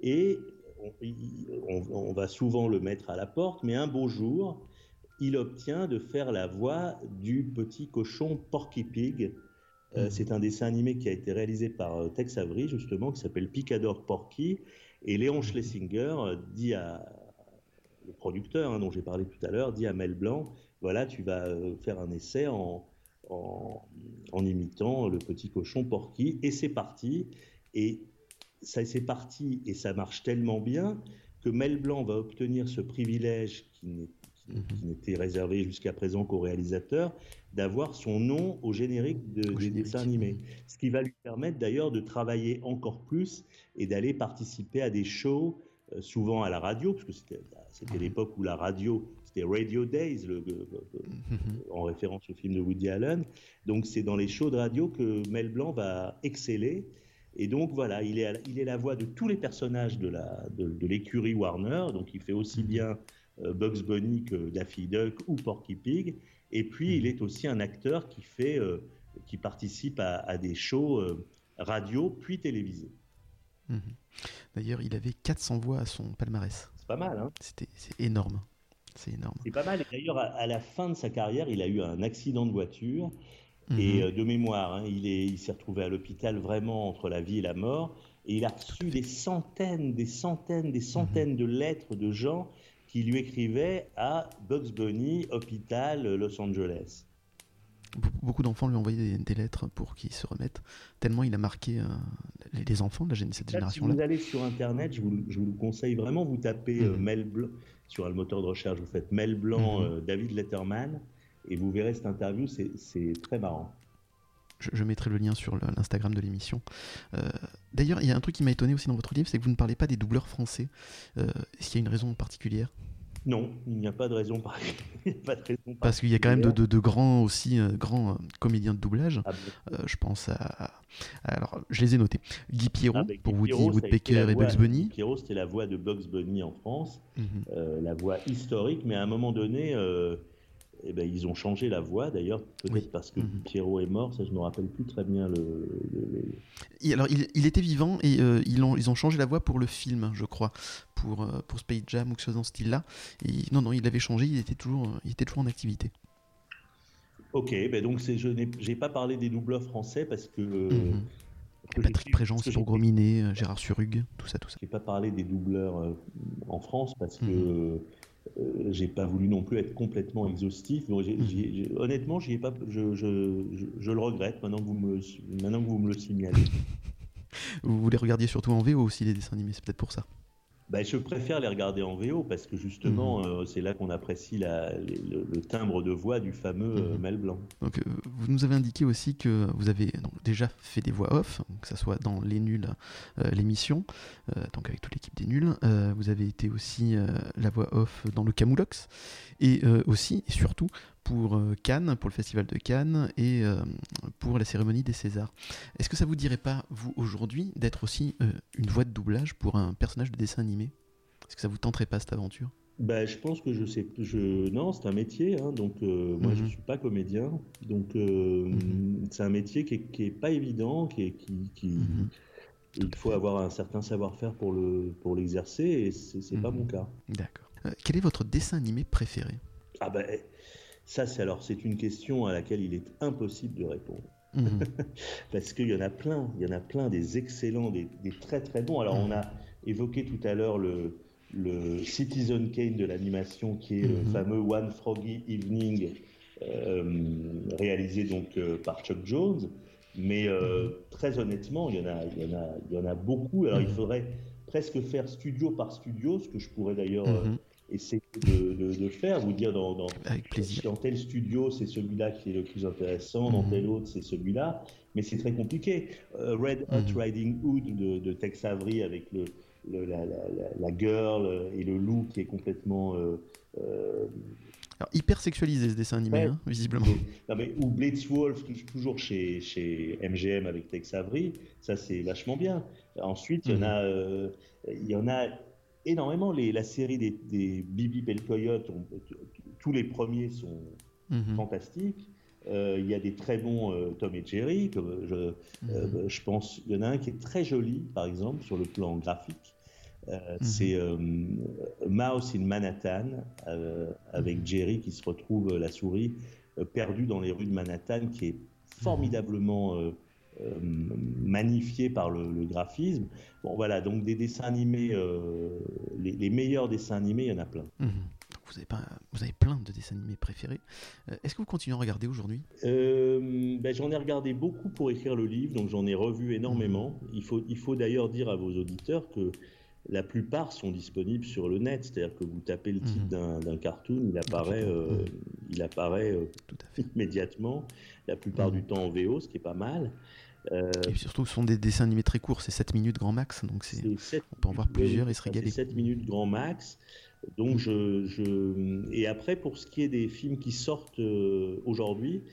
et on, va souvent le mettre à la porte. Mais un beau jour, il obtient de faire la voix du petit cochon Porky Pig euh, c'est un dessin animé qui a été réalisé par euh, Tex Avery, justement, qui s'appelle Picador Porky. Et Léon Schlesinger euh, dit à le producteur, hein, dont j'ai parlé tout à l'heure, dit à Mel Blanc, voilà, tu vas faire un essai en, en, imitant le petit cochon Porky. Et c'est parti. Et ça, c'est parti, et ça marche tellement bien que Mel Blanc va obtenir ce privilège qui n'est Mhm. qui n'était réservé jusqu'à présent qu'aux réalisateurs, d'avoir son nom au générique de, des dessins animés. Ce qui va lui permettre d'ailleurs de travailler encore plus et d'aller participer à des shows, euh, souvent à la radio, parce que c'était mhm. l'époque où la radio, c'était Radio Days, le, mhm. en référence au film de Woody Allen. Donc c'est dans les shows de radio que Mel Blanc va exceller. Et donc voilà, il est, il est la voix de tous les personnages de l'écurie de, Warner. Donc il fait aussi bien euh, Bugs Bunny que Daffy Duck ou Porky Pig. Et puis, il est aussi un acteur qui fait, euh, qui participe à, des shows euh, radio puis télévisés. Mhm. D'ailleurs, il avait 400 voix à son palmarès. C'est pas mal, hein C'était, c'est énorme. C'est énorme. C'est pas mal. d'ailleurs, à, la fin de sa carrière, il a eu un accident de voiture. Et mhm. de mémoire, hein, il, est, il s'est retrouvé à l'hôpital vraiment entre la vie et la mort. Et il a reçu des centaines, des centaines, des centaines mhm. de lettres de gens qui lui écrivait à Bugs Bunny, hôpital Los Angeles. Beaucoup d'enfants lui envoyaient des, des lettres pour qu'il se remette, tellement il a marqué euh, les, enfants de cette génération-là. Si vous allez sur Internet, je vous, je vous conseille vraiment, vous tapez euh, mhm. Mel Blanc, sur le moteur de recherche, vous faites Mel Blanc, mhm. euh, David Letterman, et vous verrez cette interview, c'est très marrant. Je, mettrai le lien sur l'Instagram de l'émission. D'ailleurs, il y a un truc qui m'a étonné aussi dans votre livre, c'est que vous ne parlez pas des doubleurs français. Est-ce qu'il y a une raison particulière? Non, il n'y a pas de raison. Parce qu'il y a quand même de, grands aussi euh, grands euh, comédiens de doublage. Ah, euh, je pense à, alors je les ai notés. Guy Pierrot ah, pour Woody Woodpecker et Bugs Bunny. Guy Pierrot c'était la voix de Bugs Bunny en France, mhm. la voix historique, mais à un moment donné eh ben, ils ont changé la voix d'ailleurs, peut-être parce que mhm. Pierrot est mort, ça je ne me rappelle plus très bien le. alors il, était vivant et euh, ils, ont, ils ont changé la voix pour le film, je crois, pour, euh, pour Space Jam ou quelque chose dans ce style-là. Non, non, il avait changé, il était toujours, il était toujours en activité. Ok, ben donc je n'ai pas parlé des doubleurs français parce que. Mhm. Patrick Préjean pour Grominet, euh, Gérard Surug, tout ça, tout ça. J'ai pas parlé des doubleurs en France parce que. Mhm. Euh, j'ai pas voulu non plus être complètement exhaustif. Honnêtement, ai pas, je, le regrette maintenant que vous me, que vous le signalez. vous les regardiez surtout en VO aussi, les dessins animés, c'est peut-être pour ça. Bah, je préfère les regarder en VO parce que justement, mhm. euh, c'est là qu'on apprécie la, le, timbre de voix du fameux euh, mhm. Mel Blanc. Donc, euh, vous nous avez indiqué aussi que vous avez donc, déjà fait des voix off, que ce soit dans Les Nuls, l'émission, donc avec toute l'équipe des Nuls. vous avez été aussi la voix off dans le Camoulox et aussi et surtout pour euh, Cannes, pour le festival de Cannes et euh, pour la cérémonie des Césars. Est-ce que ça vous dirait pas, vous, aujourd'hui, d'être aussi euh, une voix de doublage pour un personnage de dessin animé? Est-ce que ça vous tenterait pas cette aventure? Bah, je pense que je sais. Je... Non, c'est un métier, hein, donc moi je ne mhm. suis pas comédien. Donc mhm. c'est un métier qui n'est est pas évident, qui, qui, mhm. il faut avoir un certain savoir-faire pour l'exercer, le, pour et c'est pas mon cas. D'accord. quel est votre dessin animé préféré? Ah ben Ça, c'est alors c'est une question à laquelle il est impossible de répondre. Mhm. Parce qu'il y en a plein, il y en a plein des excellents, des, très très bons. Alors on a évoqué tout à l'heure le, le Citizen Kane de l'animation qui est le mhm. fameux One Froggy Evening euh, réalisé donc euh, par Chuck Jones. Mais euh, mhm. très honnêtement, il y en a, il y en a, il y en a beaucoup. Alors il faudrait presque faire studio par studio, ce que je pourrais d'ailleurs essayer de, faire, vous dire dans, dans, dans tel studio c'est celui-là qui est le plus intéressant, dans mhm. tel autre c'est celui-là, mais c'est très compliqué. Euh, Red Hot mhm. Riding Hood de, de, Tex Avery avec le, la, la, la, girl et le loup qui est complètement euh, euh, alors, hyper sexualisé ce dessin animé, hein, visiblement. Non, mais, ou Blitzwolf, toujours chez, chez MGM avec Tex Avery, ça c'est vachement bien. Ensuite, il y en mhm. a, il y en a énormément. Les, la série des, des Bibi Belcoyote, tous les premiers sont mhm. fantastiques. Euh, il y a des très bons euh, Tom et Jerry. Comme je, euh, mhm. je pense, il y en a un qui est très joli, par exemple, sur le plan graphique. Mhm. C'est Mouse in Manhattan avec Jerry qui se retrouve la souris perdue dans les rues de Manhattan, qui est formidablement euh, magnifié par le, graphisme. Bon voilà, donc des dessins animés, euh, les, meilleurs dessins animés, il y en a plein. Mhm. Vous avez, pas, vous avez plein de dessins animés préférés. Euh, est-ce que vous continuez à regarder aujourd'hui? Ben, J'en ai regardé beaucoup pour écrire le livre, donc j'en ai revu énormément. Mhm. Il faut, il faut d'ailleurs dire à vos auditeurs que la plupart sont disponibles sur le net, c'est-à-dire que vous tapez le titre mhm. d'un cartoon, il apparaît, il apparaît Tout à fait. immédiatement, la plupart du temps en VO, ce qui est pas mal. Euh, et surtout, ce sont des dessins animés très courts, c'est 7 minutes grand max, donc c'est, on peut en voir plusieurs et se régaler. C'est 7 minutes grand max. Donc je, je, Et après, pour ce qui est des films qui sortent euh, aujourd'hui,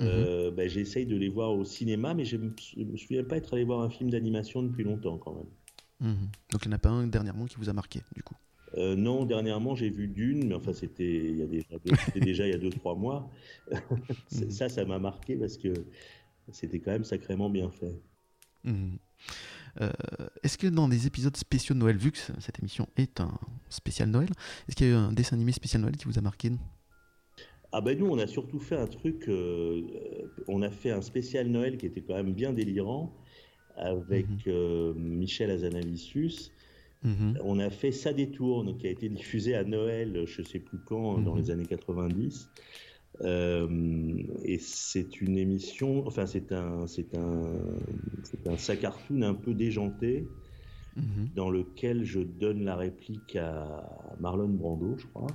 euh, mhm. ben, j'essaye de les voir au cinéma, mais je ne me souviens pas être allé voir un film d'animation depuis longtemps quand même. Mhm. Donc il n'y en a pas un dernièrement qui vous a marqué, du coup? Non, dernièrement j'ai vu Dune, mais enfin c'était il y a déjà, déjà il y a 2-3 mois. Mhm. ça, ça m'a marqué parce que c'était quand même sacrément bien fait. Mhm. Euh, est-ce que dans des épisodes spéciaux de Noël, vu que cette émission est un spécial Noël, est-ce qu'il y a eu un dessin animé spécial Noël qui vous a marqué ah ben nous on a surtout fait un truc, euh, on a fait un spécial Noël qui était quand même bien délirant avec mhm. euh, Michel Azanavicius. Mhm. On a fait Ça détourne qui a été diffusé à Noël, je sais plus quand, dans les années 90. Euh, et c'est une émission, enfin c'est un, c'est un, c'est un sac cartoon un peu déjanté mhm. dans lequel je donne la réplique à Marlon Brando, je crois.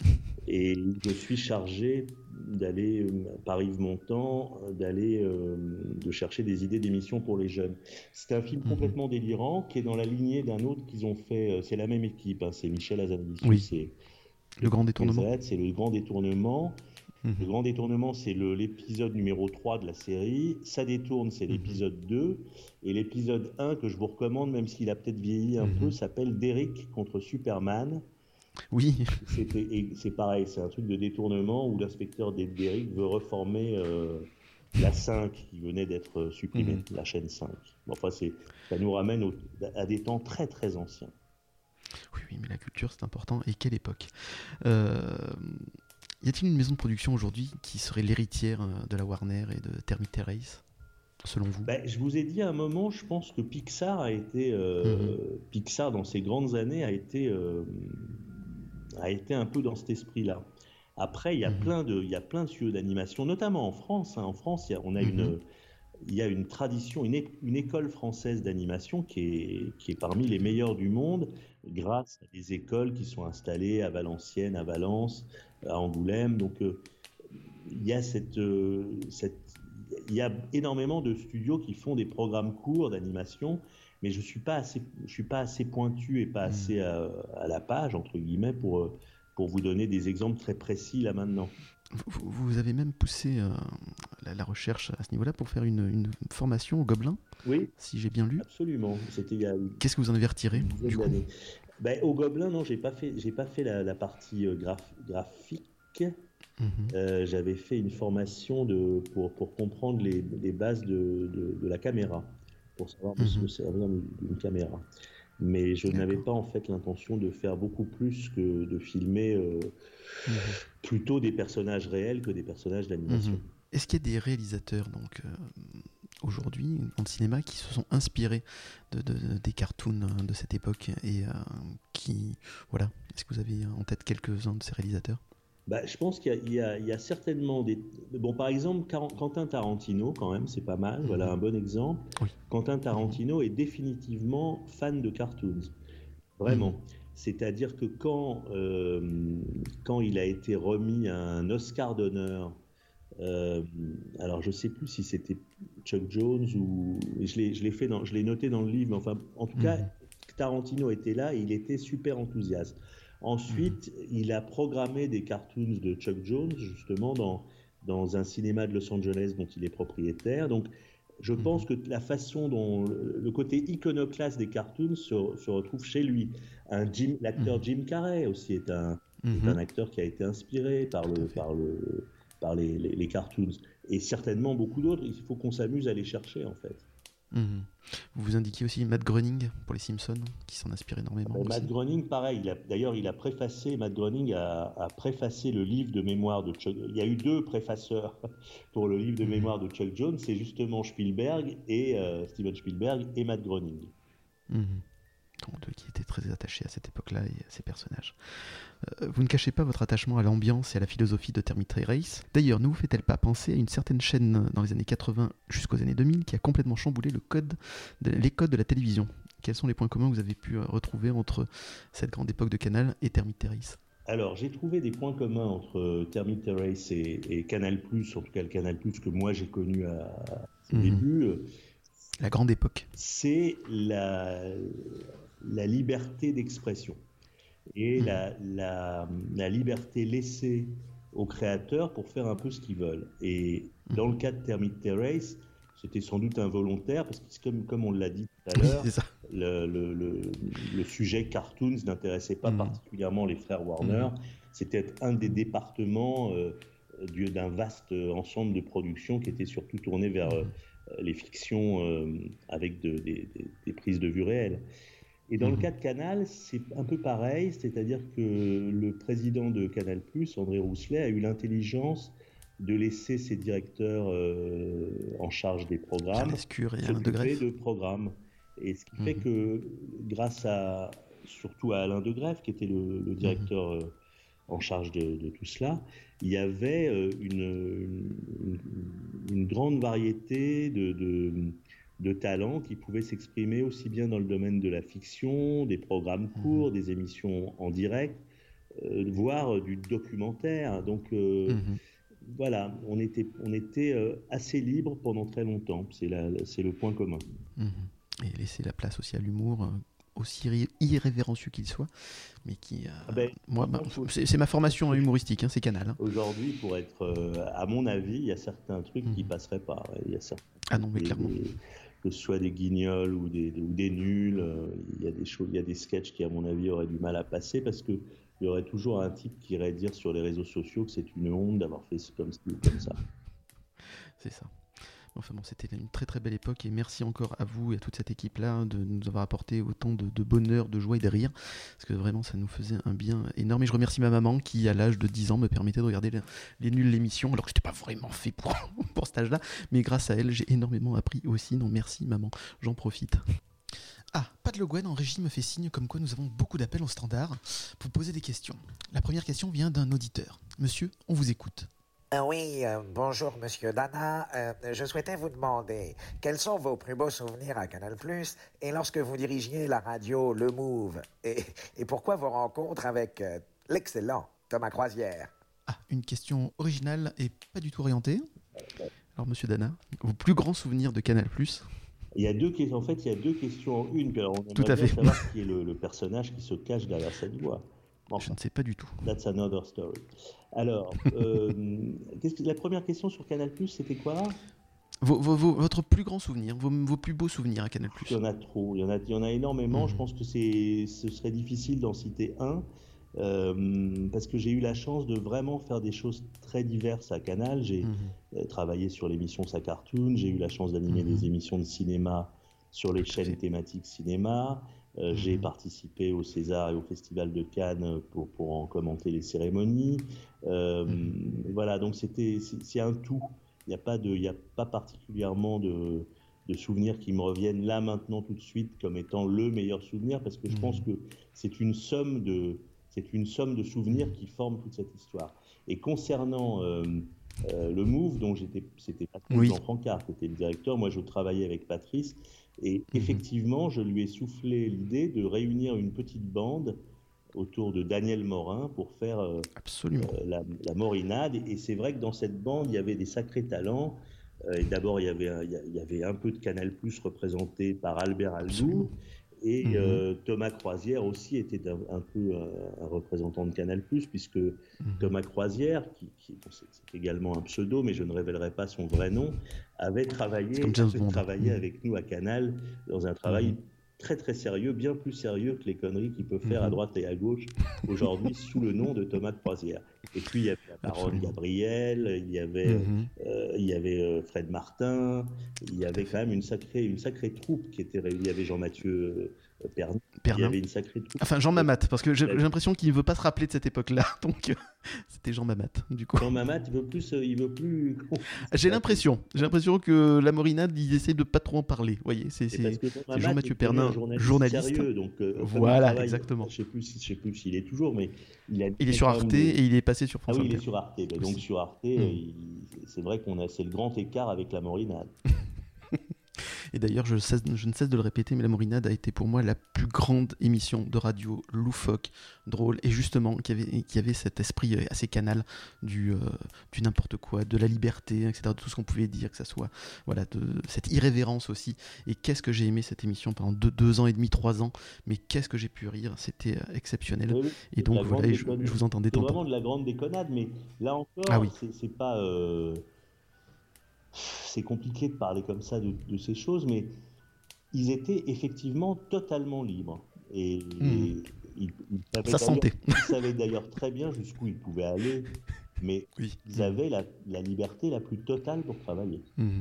Et je suis chargé d'aller, par Yves Montand, d'aller euh, de chercher des idées d'émissions pour les jeunes. C'est un film mhm. complètement délirant qui est dans la lignée d'un autre qu'ils ont fait. Euh, c'est la même équipe, hein, c'est Michel Azanavicius. Oui. C'est le grand détournement. C'est le grand détournement. Le mhm. grand détournement, c'est l'épisode numéro 3 de la série. Ça détourne, c'est mhm. l'épisode 2. Et l'épisode 1, que je vous recommande, même s'il a peut-être vieilli un mhm. peu, s'appelle Derek contre Superman. Oui. C'est pareil, c'est un truc de détournement où l'inspecteur Derrick veut reformer euh, la 5 qui venait d'être supprimée, la chaîne 5. enfin, ça nous ramène à des temps très très anciens. Oui, oui, mais la culture c'est important. Et quelle époque? Euh, y a-t-il une maison de production aujourd'hui qui serait l'héritière euh, de la Warner et de Terminator Race selon vous? Ben, Je vous ai dit à un moment, je pense que Pixar a été, euh, mhm. Pixar dans ses grandes années a été, euh, a été un peu dans cet esprit-là. Après, il y a mhm. plein de, il y a plein de studios d'animation, notamment en France. Hein. En France, on a une, mhm. il y a une tradition, une, une école française d'animation qui est, qui est parmi les meilleures du monde, grâce à des écoles qui sont installées à Valenciennes, à Valence, à Angoulême. Donc euh, il y a cette, euh, cette il y a énormément de studios qui font des programmes courts d'animation, mais je suis pas assez, je suis pas assez pointu et pas hmm. assez à, la page entre guillemets pour euh, pour vous donner des exemples très précis là maintenant. Vous, avez même poussé la, recherche à ce niveau-là pour faire une, une, formation au Gobelin Oui. Si j'ai bien lu. Absolument. C'était Qu'est-ce que vous en avez retiré du coup? Ben, au Gobelin, non, j'ai pas fait, j'ai pas fait la, partie euh, graphique. Mhm. Euh, j'avais fait une formation de, pour, pour comprendre les, les bases de, de, la caméra, pour savoir mm -hmm. se servir d'une caméra. Mais je n'avais pas en fait l'intention de faire beaucoup plus que de filmer mhm. plutôt des personnages réels que des personnages d'animation. Mhm. Est-ce qu'il y a des réalisateurs donc aujourd'hui dans le cinéma qui se sont inspirés de, des cartoons de cette époque et qui voilà est-ce que vous avez en tête quelques-uns de ces réalisateurs? Bah, je pense qu'il y, a certainement des. Bon, par exemple, Quentin Tarantino, quand même, c'est pas mal. Voilà un bon exemple. Quentin Tarantino est définitivement fan de cartoons. Vraiment. Mm. C'est-à-dire que quand, euh, quand il a été remis un Oscar d'honneur, euh, alors je sais plus si c'était Chuck Jones ou je l'ai fait dans, je l'ai noté dans le livre, mais enfin, en tout cas, mm. Tarantino était là et il était super enthousiaste. Ensuite, il a programmé des cartoons de Chuck Jones, justement, dans, dans un cinéma de Los Angeles dont il est propriétaire. Donc, je mhm. pense que la façon dont le côté iconoclaste des cartoons se, retrouve chez lui. L'acteur mhm. Jim Carrey aussi est un, mhm. un, acteur qui a été inspiré par, le, par, le, par les, les cartoons. Et certainement beaucoup d'autres. Il faut qu'on s'amuse à les chercher, en fait. Mhm. Vous vous indiquiez aussi Matt Groening pour les Simpsons, qui s'en inspire énormément. Matt Groening, pareil. D'ailleurs, il a préfacé, Matt Groening a, préfacé le livre de mémoire de Chuck. Il y a eu deux préfaceurs pour le livre de mhm. mémoire de Chuck Jones. C'est justement Spielberg et euh, Steven Spielberg et Matt Groening. Qui était très attaché à cette époque-là et à ces personnages. Euh, vous ne cachez pas votre attachement à l'ambiance et à la philosophie de Terminator Race. D'ailleurs, ne vous fait-elle pas penser à une certaine chaîne dans les années 80 jusqu'aux années 2000 qui a complètement chamboulé le code les codes de la télévision? Quels sont les points communs que vous avez pu euh, retrouver entre cette grande époque de Canal et Terminator Race alors, j'ai trouvé des points communs entre euh, Terminator Race et, Canal+, en tout cas le Canal+, que moi j'ai connu à, ses mhm. débuts. La grande époque. C'est la, la liberté d'expression et hmm. la, la, liberté laissée aux créateurs pour faire un peu ce qu'ils veulent. Et dans le hmm. cas de Termite Terrace, c'était sans doute involontaire, parce que comme, comme on l'a dit tout à l'heure, le, le, le, sujet cartoons n'intéressait pas hmm. particulièrement les frères Warner. C'était un des départements euh, d'un vaste ensemble de productions qui était surtout tourné vers euh, les fictions euh, avec de, des, des, prises de vue réelles. Et dans le mhm. cas de Canal, c'est un peu pareil, c'est-à-dire que le président de Canal+, André Rousselet, a eu l'intelligence de laisser ses directeurs euh, en charge des programmes s'occuper de programmes. Et ce qui fait mhm. que, grâce à surtout à Alain Degrève, qui était le, directeur mhm. euh, en charge de, tout cela, il y avait euh, une, une, grande variété de, de talents qui pouvaient s'exprimer aussi bien dans le domaine de la fiction, des programmes mhm. courts, des émissions en direct, euh, voire du documentaire. Donc euh, mhm. voilà, on était, on était euh, assez libre pendant très longtemps. C'est le point commun. Mhm. Et laisser la place aussi à l'humour aussi irrévérencieux qu'il soit, mais qui, ah ben, moi, bah, c'est ma formation humoristique, hein, c'est Canal. Hein. Aujourd'hui, pour être, à mon avis, il y a certains trucs qui passeraient pas. Il y a certains, ah non, mais clairement que ce soit des guignols ou des, nuls. Euh, il y a des choses, il y a des sketchs qui, à mon avis, auraient du mal à passer parce que il y aurait toujours un type qui irait dire sur les réseaux sociaux que c'est une honte d'avoir fait comme, comme ça. C'est ça. Enfin bon, c'était une très très belle époque et merci encore à vous et à toute cette équipe-là de nous avoir apporté autant de, bonheur, de joie et de rire. Parce que vraiment, ça nous faisait un bien énorme. Et je remercie ma maman qui, à l'âge de 10 ans, me permettait de regarder les, nuls l'émission, alors que je n'étais pas vraiment fait pour, pour cet âge-là. Mais grâce à elle, j'ai énormément appris aussi. Non, merci maman, j'en profite. Ah, Pat Le en régie me fait signe comme quoi nous avons beaucoup d'appels en standard pour poser des questions. La première question vient d'un auditeur. Monsieur, on vous écoute. Euh, oui, euh, bonjour Monsieur Dana. Euh, je souhaitais vous demander quels sont vos plus beaux souvenirs à Canal Plus et lorsque vous dirigiez la radio Le Move? Et, et pourquoi vos rencontres avec l'excellent Thomas Croisière? Ah, une question originale et pas du tout orientée. Alors Monsieur Dana, vos plus grands souvenirs de Canal Plus? Il y a deux en fait, il y a deux questions en une. on Tout à fait. savoir qui est le, le personnage qui se cache derrière cette voix. Je ne sais pas du tout. That's another story. Alors, euh, que, la première question sur Canal+, c'était quoi? Votre plus grand souvenir, vos, plus beaux souvenirs à Canal+. Il y en a trop, il y en a, il y en a énormément. Mhm. Je pense que c'est, ce serait difficile d'en citer un. Euh, parce que j'ai eu la chance de vraiment faire des choses très diverses à Canal. J'ai mhm. euh, travaillé sur l'émission Sa Cartoon, j'ai eu la chance d'animer mhm. des émissions de cinéma sur les chaînes thématiques cinéma. J'ai participé au César et au Festival de Cannes pour, pour en commenter les cérémonies. Voilà, donc c'était c'est un tout. Il n'y a pas de, il a pas particulièrement de, de souvenirs qui me reviennent là maintenant tout de suite comme étant le meilleur souvenir parce que je pense que c'est une somme de c'est une somme de souvenirs qui forment toute cette histoire. Et concernant euh, euh, le Move, dont j'étais, c'était Patrice oui. Francard qui était le directeur, moi je travaillais avec Patrice, et mhm. effectivement je lui ai soufflé l'idée de réunir une petite bande autour de Daniel Morin pour faire euh, la, la, Morinade. Et c'est vrai que dans cette bande, il y avait des sacrés talents. et d'abord, il y avait, il y avait un peu de Canal Plus représenté par Albert Aldou. Et mhm. euh, Thomas Croisière aussi était un, peu un, représentant de Canal+, puisque mhm. Thomas Croisière, qui, qui c'est également un pseudo, mais je ne révélerai pas son vrai nom, avait travaillé, avait travaillé mhm. avec nous à Canal dans un travail très très sérieux, bien plus sérieux que les conneries qu'il peut faire à droite et à gauche aujourd'hui sous le nom de Thomas Croisière. Et puis il y avait la baronne Gabriel, il y avait, euh, il y avait euh, Fred Martin, il y avait quand même une sacrée, une sacrée troupe qui était réunie. Il y avait Jean-Mathieu euh, Pernin. Il y avait une sacrée. Enfin Jean Mamat, parce que j'ai l'impression qu'il ne veut pas se rappeler de cette époque-là. Donc c'était Jean Mamat, du coup. Jean Mamat, il veut plus, il veut plus. j'ai l'impression, j'ai l'impression que la Morinade, il essaie de pas trop en parler. Vous voyez, c'est Jean-Mathieu Pernin, journaliste. Sérieux, donc, voilà, exactement. Je je sais plus s'il est toujours, mais il, a il est sur Arte et il est passé sur France Ah oui, il est sur Arte. Donc sur Arte, hmm. c'est vrai qu'on a c'est le grand écart avec la Morinade. Et d'ailleurs, je, ne cesse de le répéter, mais La Morinade a été pour moi la plus grande émission de radio loufoque, drôle, et justement, qui avait, qui avait cet esprit euh, assez canal du, euh, du n'importe quoi, de la liberté, etc., de tout ce qu'on pouvait dire, que ça soit, voilà, de cette irrévérence aussi. Et qu'est-ce que j'ai aimé cette émission pendant deux, ans et demi, trois ans, mais qu'est-ce que j'ai pu rire, c'était euh, exceptionnel. et donc, voilà, je, vous entendais C'est vraiment de la grande déconnade, mais là encore, ah c'est pas c'est compliqué de parler comme ça de, ces choses, mais ils étaient effectivement totalement libres. Et, hmm. ils, savaient d'ailleurs très bien jusqu'où ils pouvaient aller, mais ils avaient la, liberté la plus totale pour travailler. Hmm.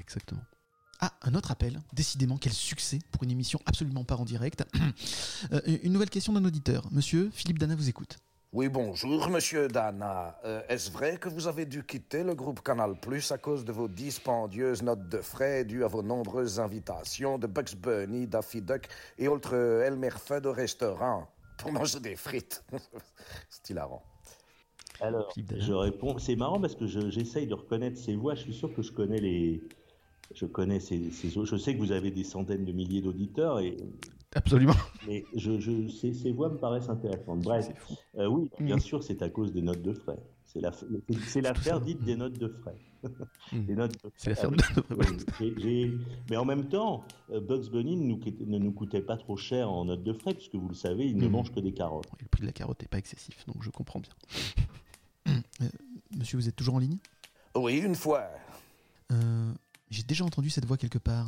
Exactement. Ah, un autre appel. Décidément, quel succès pour une émission absolument pas en direct. Euh, une nouvelle question d'un auditeur. Monsieur, Philippe Dana vous écoute. Oui, bonjour, monsieur Dana. Euh, est-ce vrai que vous avez dû quitter le groupe Canal Plus à cause de vos dispendieuses notes de frais dues à vos nombreuses invitations de Bugs Bunny, Daffy Duck et autres Elmer Fudd au restaurant? Pour manger des frites C'est hilarant. Alors, je réponds. C'est marrant parce que j'essaye de reconnaître ces voix. Je suis sûr que je connais les. Je connais ces, ces... Je sais que vous avez des centaines de milliers d'auditeurs et Absolument. Mais je, je, ces, ces, voix me paraissent intéressantes. Bref, euh, oui, bien mm. sûr, c'est à cause des notes de frais. C'est l'affaire dite des notes de frais. Mm. C'est l'affaire des notes de frais. Mais en même temps, euh, Bugs Bunny ne nous, ne nous, coûtait pas trop cher en notes de frais, puisque vous le savez, il ne mm. mange que des carottes. Le prix de la carotte n'est pas excessif, donc je comprends bien. Euh, monsieur, vous êtes toujours en ligne? Oui, une fois. J'ai déjà entendu cette voix quelque part.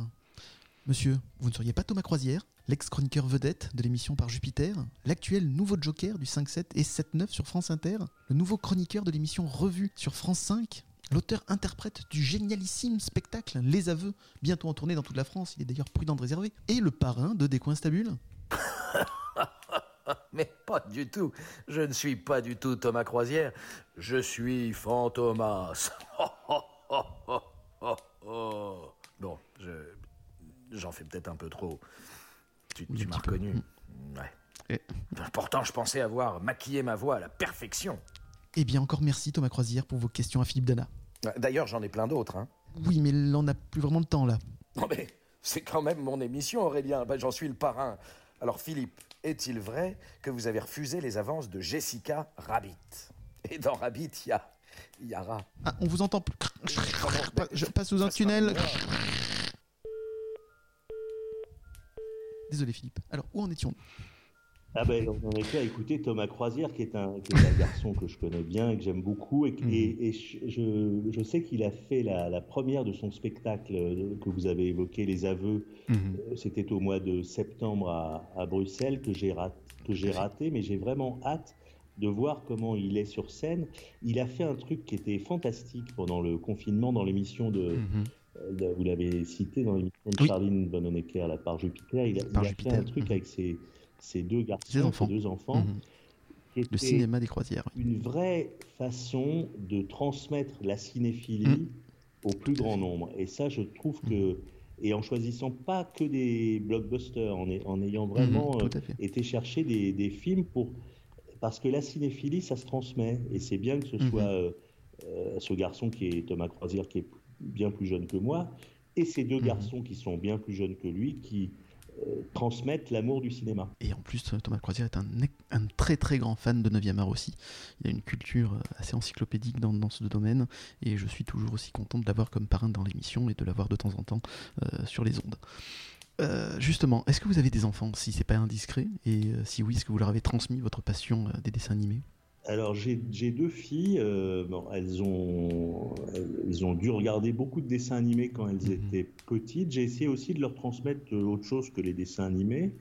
Monsieur, vous ne seriez pas Thomas Croisière, l'ex-chroniqueur vedette de l'émission par Jupiter, l'actuel nouveau Joker du 5-7 et 7-9 sur France Inter, le nouveau chroniqueur de l'émission Revue sur France 5, l'auteur-interprète du génialissime spectacle Les Aveux, bientôt en tournée dans toute la France, il est d'ailleurs prudent de réserver, et le parrain de Des Stabule Mais pas du tout. Je ne suis pas du tout Thomas Croisière. Je suis Fantomas. bon, je J'en fais peut-être un peu trop. Tu, m'as reconnu. Mm. Ouais. Pourtant, je pensais avoir maquillé ma voix à la perfection. Eh bien, encore merci Thomas Croisière pour vos questions à Philippe Dana. D'ailleurs, j'en ai plein d'autres. Hein. Oui, mais on n'a plus vraiment de temps là. Non, mais c'est quand même mon émission, Aurélien. Ben, J'en suis le parrain. Alors, Philippe, est-il vrai que vous avez refusé les avances de Jessica Rabbit? Et dans Rabbit, il y a. Il y a rat. Ah, on vous entend plus. Je passe sous un tunnel. Désolé Philippe. Alors, où en étions-nous? Ah ben, on était à écouter Thomas Croisière, qui est, un, garçon que je connais bien et que j'aime beaucoup. Et, mhm. je, sais qu'il a fait la, première de son spectacle euh, que vous avez évoqué, Les Aveux. Mhm. Euh, c'était au mois de septembre à, Bruxelles, que j'ai raté, raté, mais j'ai vraiment hâte de voir comment il est sur scène. Il a fait un truc qui était fantastique pendant le confinement dans l'émission de, mhm. Vous l'avez cité dans l'émission de Charline Von Honecker, la part Jupiter, il a, fait un truc avec ses, deux garçons, enfants. deux enfants. Mhm. Le cinéma des croisières. Une vraie façon de transmettre la cinéphilie mhm. au plus grand nombre. Et ça, je trouve que et en choisissant pas que des blockbusters, en, en ayant vraiment euh, été chercher des, films pour parce que la cinéphilie ça se transmet et c'est bien que ce mhm. soit euh, euh, ce garçon qui est Thomas Croisière qui est bien plus jeune que moi et ces deux mhm. garçons qui sont bien plus jeunes que lui qui euh, transmettre l'amour du cinéma. Et en plus, Thomas Croisière est un, un, très très grand fan de 9e art aussi. Il a une culture euh, assez encyclopédique dans, dans, ce domaine, et je suis toujours aussi content de l'avoir comme parrain dans l'émission et de l'avoir de temps en temps euh, sur les ondes. justement, est-ce que vous avez des enfants, si c'est pas indiscret Et si oui, est-ce que vous leur avez transmis votre passion des dessins animés? Alors j'ai deux filles, euh, elles, ont, elles ont dû regarder beaucoup de dessins animés quand elles mhm. étaient petites. J'ai essayé aussi de leur transmettre autre chose que les dessins animés.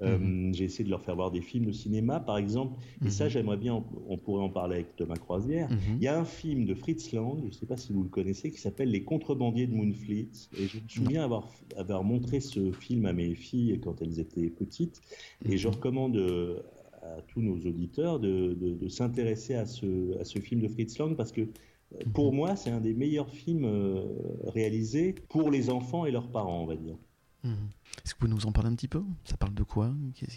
Euh, mhm. J'ai essayé de leur faire voir des films de cinéma, par exemple. Et ça, mhm. j'aimerais bien, on pourrait en parler avec Thomas Croisière. Il y a un film de Fritz Lang, je ne sais pas si vous le connaissez, qui s'appelle Les Contrebandiers de Moonfleet. Et je me souviens avoir, avoir montré ce film à mes filles quand elles étaient petites. Et je recommande euh, à tous nos auditeurs de, de, s'intéresser à ce, à ce, film de Fritz Lang parce que euh, pour moi, c'est un des meilleurs films euh, réalisés pour les enfants et leurs parents, on va dire. Mhm. Est-ce que vous nous en parlez un petit peu? Ça parle de quoi?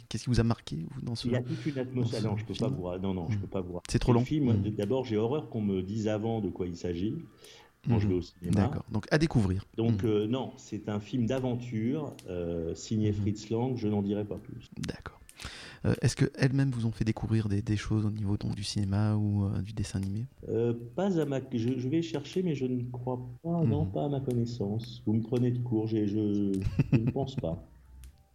Qu'est-ce qui vous a marqué dans ce Il y a toute une atmosphère. Non, je peux pas vous. Non, non, je mhm. peux pas vous. C'est trop long. Film. Mhm. D'abord, j'ai horreur qu'on me dise avant de quoi il s'agit quand je vais au cinéma. D'accord. Donc à découvrir. Donc euh, non, c'est un film d'aventure signé Fritz Lang. Je n'en dirai pas plus. D'accord. Euh, est-ce qu'elles-mêmes vous ont fait découvrir des, choses au niveau donc, du cinéma ou euh, du dessin animé? Euh, Pas à ma... Je, vais chercher, mais je ne crois pas, non, mhm. pas à ma connaissance. Vous me prenez de court, je, je, ne pense pas.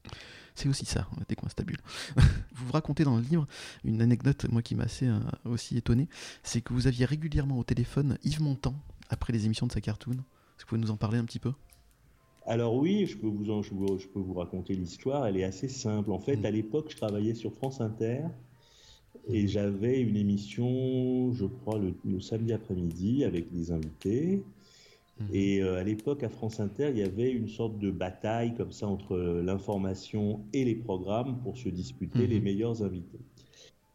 C'est aussi ça, décoinstabule. vous vous racontez dans le livre une anecdote, moi qui m'a assez aussi étonné, c'est que vous aviez régulièrement au téléphone Yves Montand après les émissions de sa cartoon. Est-ce que vous pouvez nous en parler un petit peu? Alors oui, je peux vous, je, peux vous raconter l'histoire. Elle est assez simple. En fait, mm. à l'époque, je travaillais sur France Inter et mm. j'avais une émission, je crois, le, samedi après-midi avec des invités. Mm. Et euh, à l'époque, à France Inter, il y avait une sorte de bataille comme ça entre l'information et les programmes pour se disputer les meilleurs invités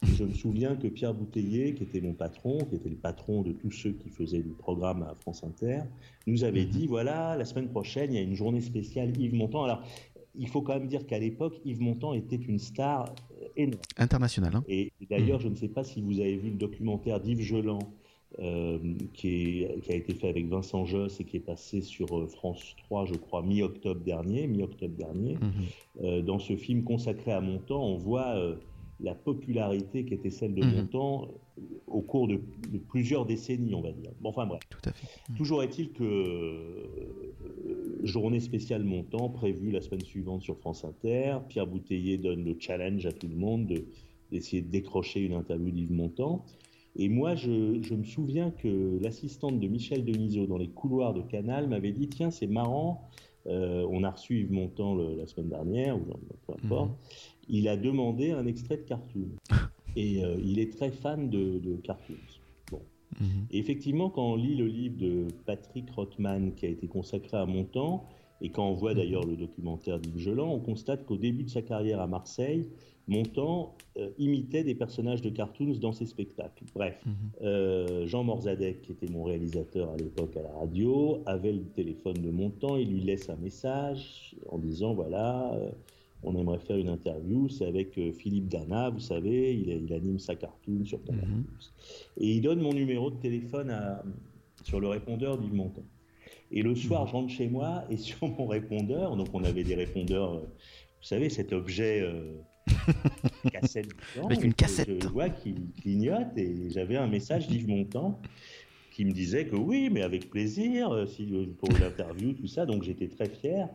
je me souviens que Pierre Bouteiller, qui était mon patron, qui était le patron de tous ceux qui faisaient du programme à France Inter, nous avait dit voilà, la semaine prochaine, il y a une journée spéciale Yves Montand. Alors, il faut quand même dire qu'à l'époque, Yves Montand était une star euh, énorme. Internationale. Hein. et d'ailleurs, je ne sais pas si vous avez vu le documentaire d'Yves Geland. Euh, qui, a été fait avec Vincent Joss et qui est passé sur euh, France 3, je crois, mi-octobre dernier. Mi-octobre dernier. Mhm. dans ce film consacré à Montand, on voit la popularité qui était celle de mmh. au cours de, plusieurs décennies, on va dire. Bon, enfin bref. Tout à fait. Mhm. Toujours est-il que euh, journée spéciale Montand prévue la semaine suivante sur France Inter. Pierre Bouteiller donne le challenge à tout le monde d'essayer de, décrocher une interview d'Yves Montand. Et moi, je, me souviens que l'assistante de Michel Denisot dans les couloirs de Canal m'avait dit Tiens, c'est marrant, euh, on a reçu Yves Montand la semaine dernière, ou peu importe. Mhm il a demandé un extrait de cartoon. Et euh, il est très fan de, de cartoons. Bon. Mhm. Et effectivement, quand on lit le livre de Patrick Rothman qui a été consacré à Montand, et quand on voit d'ailleurs le documentaire d'Yves Geland, on constate qu'au début de sa carrière à Marseille, Montand euh, imitait des personnages de cartoons dans ses spectacles. Bref, mhm. euh, Jean Morzadek, qui était mon réalisateur à l'époque à la radio, avait le téléphone de Montand, il lui laisse un message en disant voilà on aimerait faire une interview, c'est avec euh, Philippe Dana, vous savez, il, anime sa cartoon sur ton mm Et il donne mon numéro de téléphone sur le répondeur d'Yves Montand. Et le soir, mhm. je rentre chez moi et sur mon répondeur, donc on avait des répondeurs, euh, vous savez, cet objet euh, cassette avec une cassette. Je, vois qu'il clignote et j'avais un message d'Yves Montand qui me disait que oui, mais avec plaisir, si, pour l'interview, tout ça. Donc j'étais très fier.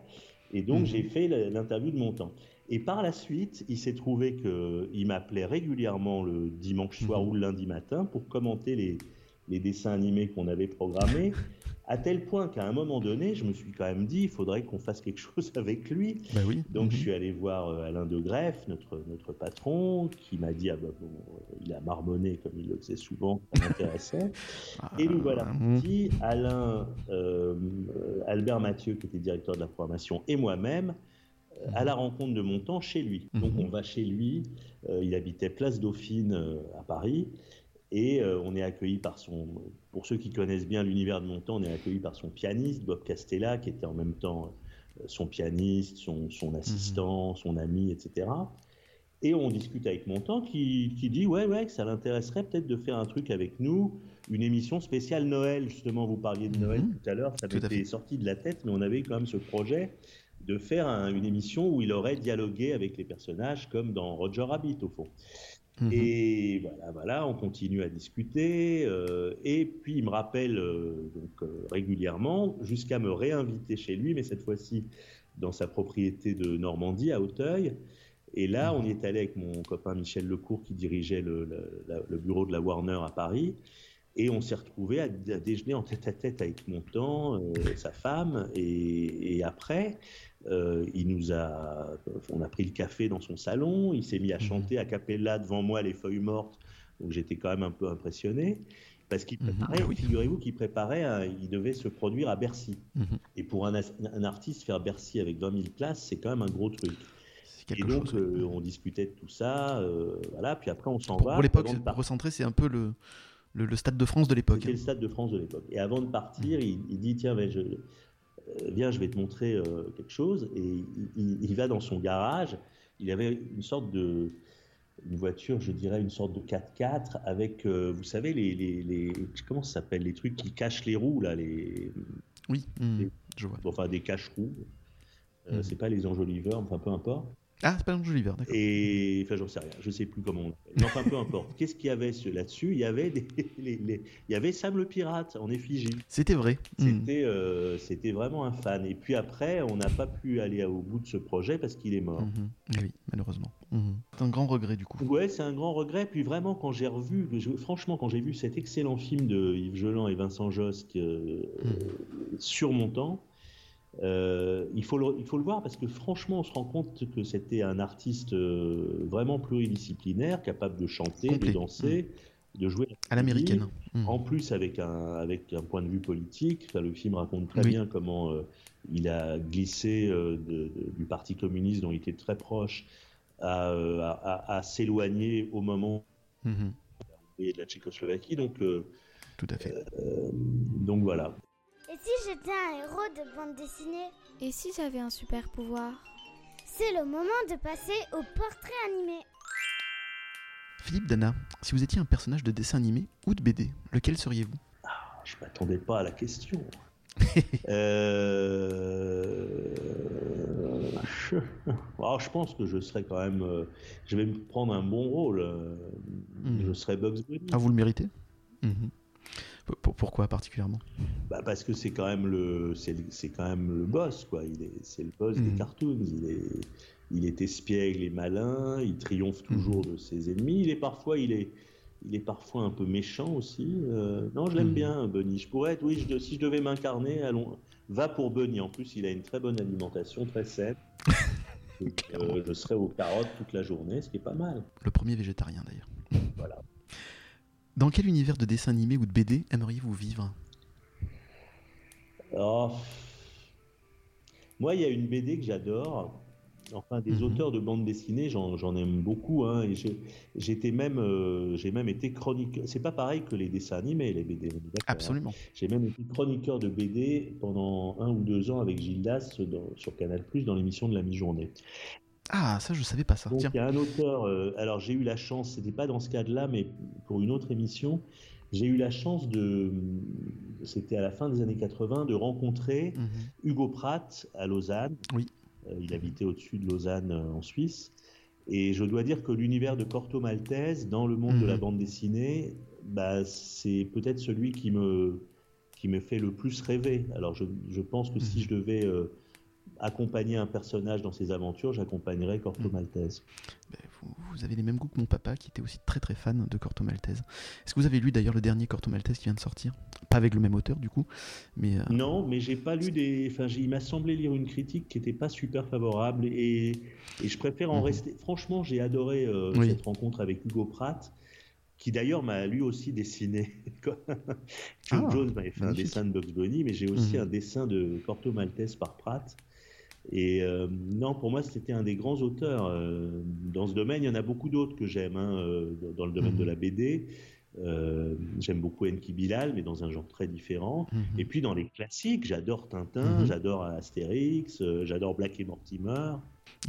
Et donc, mhm. j'ai fait l'interview de mon temps. Et par la suite, il s'est trouvé qu'il m'appelait régulièrement le dimanche soir mhm. ou le lundi matin pour commenter les, les dessins animés qu'on avait programmés À tel point qu'à un moment donné, je me suis quand même dit, il faudrait qu'on fasse quelque chose avec lui. Bah oui. Donc Mhm. je suis allé voir euh, Alain de Greff, notre, notre patron, qui m'a dit, ah bah bon, euh, il a marmonné comme il le faisait souvent, ça m'intéressait. Et nous voilà Mhm. partis, Alain, euh, Albert Mathieu, qui était directeur de la programmation, et moi-même, à la rencontre de mon temps chez lui. Donc Mhm. on va chez lui, euh, il habitait Place Dauphine euh, à Paris, et euh, on est accueilli par son, pour ceux qui connaissent bien l'univers de Montand, on est accueilli par son pianiste, Bob Castella, qui était en même temps euh, son pianiste, son, son assistant, son ami, etc. Et on discute avec Montand qui, qui dit ouais, ouais, que ça l'intéresserait peut-être de faire un truc avec nous, une émission spéciale Noël. Justement, vous parliez de Noël Mhm. tout à l'heure, ça m'était sorti de la tête, mais on avait quand même ce projet de faire un- une émission où il aurait dialogué avec les personnages comme dans Roger Rabbit au fond. Mhm. Et voilà, voilà, on continue à discuter. euh, et puis il me rappelle euh, donc euh, régulièrement jusqu'à me réinviter chez lui, mais cette fois-ci dans sa propriété de Normandie à Auteuil. Et là, on y est allé avec mon copain Michel Lecourt qui dirigeait le, le- la- le bureau de la Warner à Paris. Et on s'est retrouvé à, à déjeuner en tête à tête avec Montand, euh, sa femme. Et, et après, euh, il nous a, on a pris le café dans son salon. Il s'est mis à chanter a cappella devant moi les feuilles mortes. Donc j'étais quand même un peu impressionné. Parce qu'il Mhm. préparait, Ah oui. figurez-vous qu'il préparait, il devait se produire à Bercy. Mhm. Et pour un, artiste, faire Bercy avec 20 000 places, c'est quand même un gros truc. Et donc, chose. euh, on discutait de tout ça, euh, voilà. Puis après, on s'en va. pour l'époque, recentrer, c'est un peu le, le, le stade de France de l'époque. C'était le stade de France de l'époque. Et avant de partir, il, il dit tiens, mais je, viens, je vais te montrer euh, quelque chose. Et il, il- il va dans son garage. Il avait une sorte de une voiture, je dirais une sorte de 4x4 avec, euh, vous savez, les, les, les- comment ça s'appelle, les trucs qui cachent les roues là, les Oui, Et- je vois. enfin des cache-roues. Euh, Mhm. C'est pas les enjoliveurs, enfin peu importe. Ah, c'est pas un Joliver, d'accord. Et enfin, j'en sais rien, je sais plus comment on enfin, peu importe. Qu'est-ce qu'il y avait là-dessus? Il y avait des, les- les- il y avait Sam le pirate en effigie. C'était vrai. Mhm. C'était, euh, c'était vraiment un fan. Et puis après, on n'a pas pu aller au bout de ce projet parce qu'il est mort. Mhm. Eh Oui, malheureusement. C'est un grand regret du coup. Ouais, c'est un grand regret. Puis vraiment, quand j'ai revu, je- franchement, quand j'ai vu cet excellent film de Yves Geland et Vincent Josque euh, sur mon temps, euh, il, faut le, il faut le voir parce que franchement, on se rend compte que c'était un artiste euh, vraiment pluridisciplinaire, capable de chanter, Complet. de danser, de jouer À l'américaine. Mhm. En plus, avec un, avec un point de vue politique, Enfin, le film raconte très Oui. bien comment euh, il a glissé euh, de- de- du Parti communiste dont il était très proche à, à- à- à s'éloigner au moment Mhm. et de la Tchécoslovaquie. Donc, Tout à fait. donc voilà. Si j'étais un héros de bande dessinée Et si j'avais un super pouvoir? C'est le moment de passer au portrait animé. Philippe Dana, si vous étiez un personnage de dessin animé ou de BD, lequel seriez-vous? Je m'attendais pas à la question. Euh, je... Alors, je pense que je serais quand même. euh, Je vais me prendre un bon rôle. euh, Mhm. Je serais Bugs Bunny. Ah, vous le méritez? Mhm. Pourquoi particulièrement? Bah, parce que c'est quand même le c'est quand même le boss quoi. Il est c'est le boss des cartoons. Il est il est espiègle et malin. Il triomphe toujours de ses ennemis. Il est parfois il est il est parfois un peu méchant aussi. Euh, non je l'aime Mhm. bien Bunny. Je pourrais être oui je- si je devais m'incarner allons va pour Bunny. En plus il a une très bonne alimentation très saine. Donc, euh, je serais aux carottes toute la journée ce qui est pas mal. Le premier végétarien d'ailleurs. voilà Dans quel univers de dessin animé ou de BD aimeriez-vous vivre? Oh. Moi, il y a une BD que j'adore. Enfin, des Mhm. auteurs de bande dessinée, j'en aime beaucoup. Hein, et j'ai- j'étais même, euh, j'ai même été chroniqueur. C'est pas pareil que les dessins animés, les BD. hein. Absolument. J'ai même été chroniqueur de BD pendant un ou deux ans avec Gildas dans- sur Canal+ dans l'émission de la mi-journée. Ah, ça je savais pas ça. Donc Tiens. il y a un auteur. euh, alors j'ai eu la chance, c'était pas dans ce cadre-là, mais pour une autre émission, j'ai eu la chance de, c'était à la fin des années 80, de rencontrer Mhm. Hugo Pratt à Lausanne. Oui. Euh, il habitait au-dessus de Lausanne euh, en Suisse. Et je dois dire que l'univers de Corto Maltese, dans le monde de la Mhm. bande dessinée, bah, c'est peut-être celui qui me, qui me fait le plus rêver. Alors je, je pense que si Mhm. je devais accompagner un personnage dans ses aventures, j'accompagnerais Corto Maltese. Ben, vous, vous avez les mêmes goûts que mon papa, qui était aussi très très fan de Corto Maltese. Est-ce que vous avez lu d'ailleurs le dernier Corto Maltese qui vient de sortir? Pas avec le même auteur du coup, mais euh, Non, mais j'ai pas lu des. Enfin, il m'a semblé lire une critique qui n'était pas super favorable et, et je préfère en Mhm. rester. Franchement, j'ai adoré euh, Oui. cette rencontre avec Hugo Pratt, qui d'ailleurs m'a lui aussi dessiné. Joe Ah, Jones m'avait fait un dessin de Bugs Bunny, mais j'ai aussi Mhm. un dessin de Corto Maltese par Pratt. Et euh, non, pour moi, c'était un des grands auteurs. euh, dans ce domaine, il y en a beaucoup d'autres que j'aime hein, euh, dans le domaine Mhm. de la BD. J'aime beaucoup Enki Bilal, mais dans un genre très différent. mhm. Et puis dans les classiques, j'adore Tintin, Mhm. j'adore Astérix, j'adore Black et Mortimer.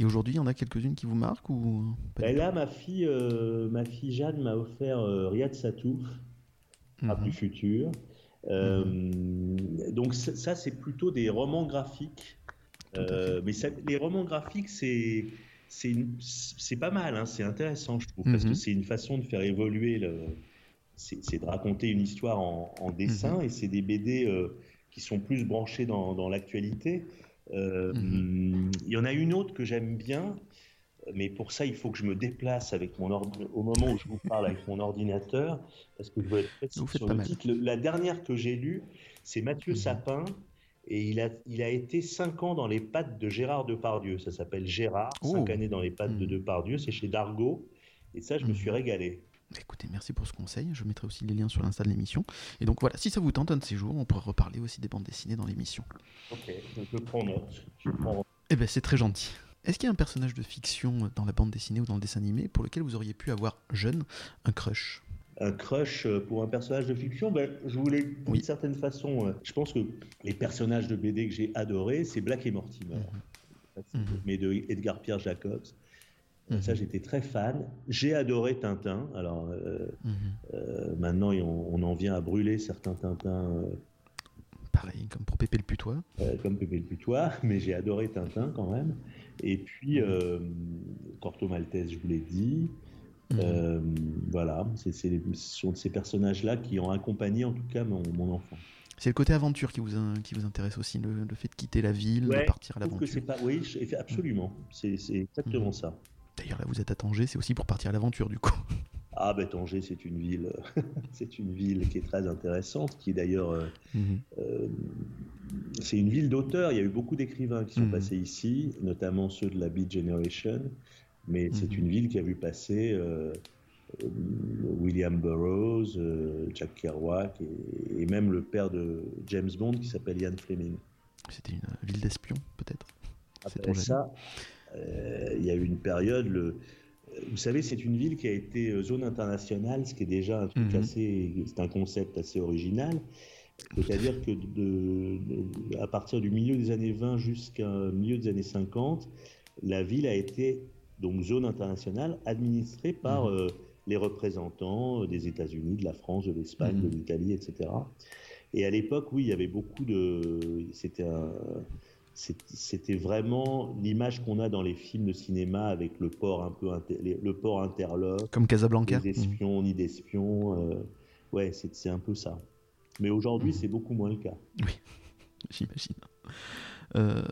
et aujourd'hui, il y en a quelques-unes qui vous marquent ou du là, ma fille, ma fille Jeanne m'a offert Riyad Satouf, à Mhm. plus futur. Donc ça, c'est plutôt des romans graphiques. Euh, mais ça- les romans graphiques, c'est c'est pas mal, hein, c'est intéressant, je trouve, parce Mhm. que c'est une façon de faire évoluer le. C'est de raconter une histoire en, en dessin, Mhm. et c'est des BD euh, qui sont plus branchés dans, dans l'actualité. Euh, Mhm. Il y en a une autre que j'aime bien, mais pour ça, il faut que je me déplace avec mon ordi- au moment où je vous parle avec mon ordinateur, parce que je veux être sur le titre. La dernière que j'ai lue, c'est Mathieu Mhm. Sapin, et il a, il a été cinq ans dans les pattes de Gérard Depardieu. Ça s'appelle Gérard, Oh. cinq années dans les pattes de Mhm. Depardieu. C'est chez Dargaud, et ça, je me Mhm. suis régalé. Écoutez, merci pour ce conseil. Je mettrai aussi les liens sur l'insta de l'émission. Et donc voilà, si ça vous tente un de ces jours, on pourra reparler aussi des bandes dessinées dans l'émission. Ok, je prends note. Je prends- Eh ben, c'est très gentil. Est-ce qu'il y a un personnage de fiction dans la bande dessinée ou dans le dessin animé pour lequel vous auriez pu avoir jeune un crush? Un crush euh, pour un personnage de fiction, ben, je voulais Oui. d'une certaine façon. euh, je pense que les personnages de BD que j'ai adorés, c'est Black et Mortimer, Mhm. mais de Edgar Pierre Jacobs. Mhm. Ça, j'étais très fan. J'ai adoré Tintin. Alors euh, Mhm. euh, maintenant, on, on en vient à brûler certains Tintins euh, Pareil, comme pour Pépé le Putois. euh, comme Pépé le Putois, mais j'ai adoré Tintin quand même. Et puis euh, Corto Maltese, je vous l'ai dit. Mhm. Euh, voilà, c'est, ce sont ces personnages-là qui ont accompagné en tout cas mon, mon enfant. C'est le côté aventure qui vous, qui vous intéresse aussi, le, le fait de quitter la ville, Ouais, de partir à que l'aventure. c'est pas, oui, je- absolument, c'est, c'est exactement Mhm. ça. D'ailleurs, là, vous êtes à Tanger, c'est aussi pour partir à l'aventure, du coup. Ah ben Tanger, c'est une ville, c'est une ville qui est très intéressante, qui est d'ailleurs, euh, Mhm. euh, c'est une ville d'auteurs. Il y a eu beaucoup d'écrivains qui sont passés ici, notamment ceux de la Beat Generation, mais c'est Mhm. une ville qui a vu passer euh, euh, William Burroughs, euh, Jack Kerouac et, et même le père de James Bond qui s'appelle Ian Fleming. C'était une ville d'espions, peut-être. Après Sait-on jamais. ça, euh, il y a eu une période. Le... Vous savez, c'est une ville qui a été euh, zone internationale, ce qui est déjà un truc Mhm. assez. C'est un concept assez original. C'est-à-dire que de, de- à partir du milieu des années 20 jusqu'à milieu des années 50, la ville a été donc zone internationale administrée par Mhm. euh, les représentants euh, des États-Unis, de la France, de l'Espagne, Mhm. de l'Italie, etc. Et à l'époque, oui, il y avait beaucoup de. C'était un. C'était vraiment l'image qu'on a dans les films de cinéma avec le port un peu inter- le port interlope, Comme Casablanca. des espions ni d'espions. euh, ouais, c'est un peu ça. Mais aujourd'hui, Mhm. c'est beaucoup moins le cas. J'imagine. Euh,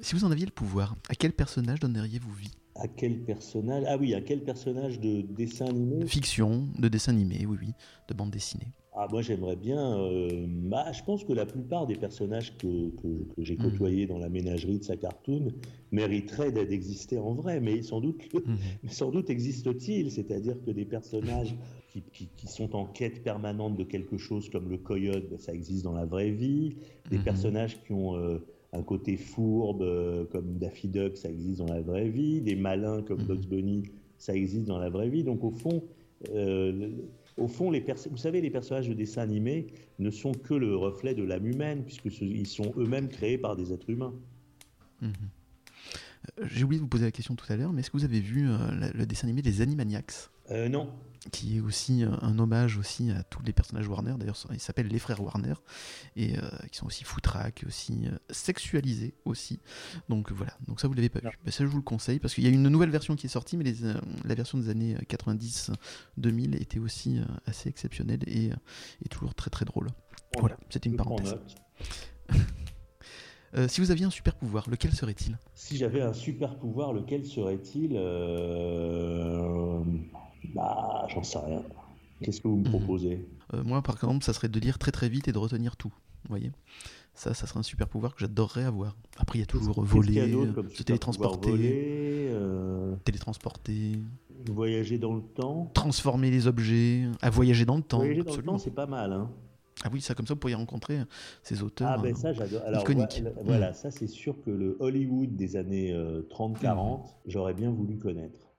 si vous en aviez le pouvoir, à quel personnage donneriez-vous vie? À quel personnage Ah oui, à quel personnage de dessin animé De fiction, de dessin animé, oui, oui, de bande dessinée. Ah, moi j'aimerais bien. euh, bah, je pense que la plupart des personnages que, que- que j'ai Mhm. côtoyés dans la ménagerie de sa cartoon mériteraient d'exister en vrai, mais sans doute, Mhm. mais sans doute existent-ils. C'est-à-dire que des personnages qui, qui- qui sont en quête permanente de quelque chose comme le coyote, bah, ça existe dans la vraie vie. Des Mhm. personnages qui ont euh, un côté fourbe euh, comme Daffy Duck, ça existe dans la vraie vie. Des malins comme Mhm. Bugs Bunny, ça existe dans la vraie vie. Donc au fond, euh, au fond, les vous savez, les personnages de dessin animé ne sont que le reflet de l'âme humaine, puisque ce- ils sont eux-mêmes créés par des êtres humains. Mhm. Euh, J'ai oublié de vous poser la question tout à l'heure, mais est-ce que vous avez vu euh, le dessin animé des Animaniacs? Euh, non, qui est aussi euh, un hommage aussi à tous les personnages Warner. D'ailleurs, ils s'appellent les frères Warner et euh, qui sont aussi foutraques, aussi euh, sexualisés aussi. Donc voilà. Donc ça, vous l'avez pas vu. Ben, ça, je vous le conseille parce qu'il y a une nouvelle version qui est sortie, mais les, euh, la version des années 90-2000 était aussi assez exceptionnelle et, et toujours très très drôle. Voilà, c'était une parenthèse. Euh, si vous aviez un super pouvoir, lequel serait-il? Si j'avais un super pouvoir, lequel serait-il? Euh... Bah, j'en sais rien. Qu'est-ce que vous me Mhm. proposez? Euh, Moi, par exemple, ça serait de lire très très vite et de retenir tout. Vous voyez Ça, ça serait un super pouvoir que j'adorerais avoir. Après, il y a toujours a voler, comme se télétransporter, Voler, euh, télétransporter, voyager dans le temps? transformer les objets, à voyager dans le temps. voyager dans le absolument. temps, c'est pas mal. Hein. Ah oui, ça comme ça, vous pourriez rencontrer ces auteurs. Ah ben euh, ça j'adore. Alors iconique. voilà, voilà, ça c'est sûr que le Hollywood des années euh, 30-40, j'aurais bien voulu connaître.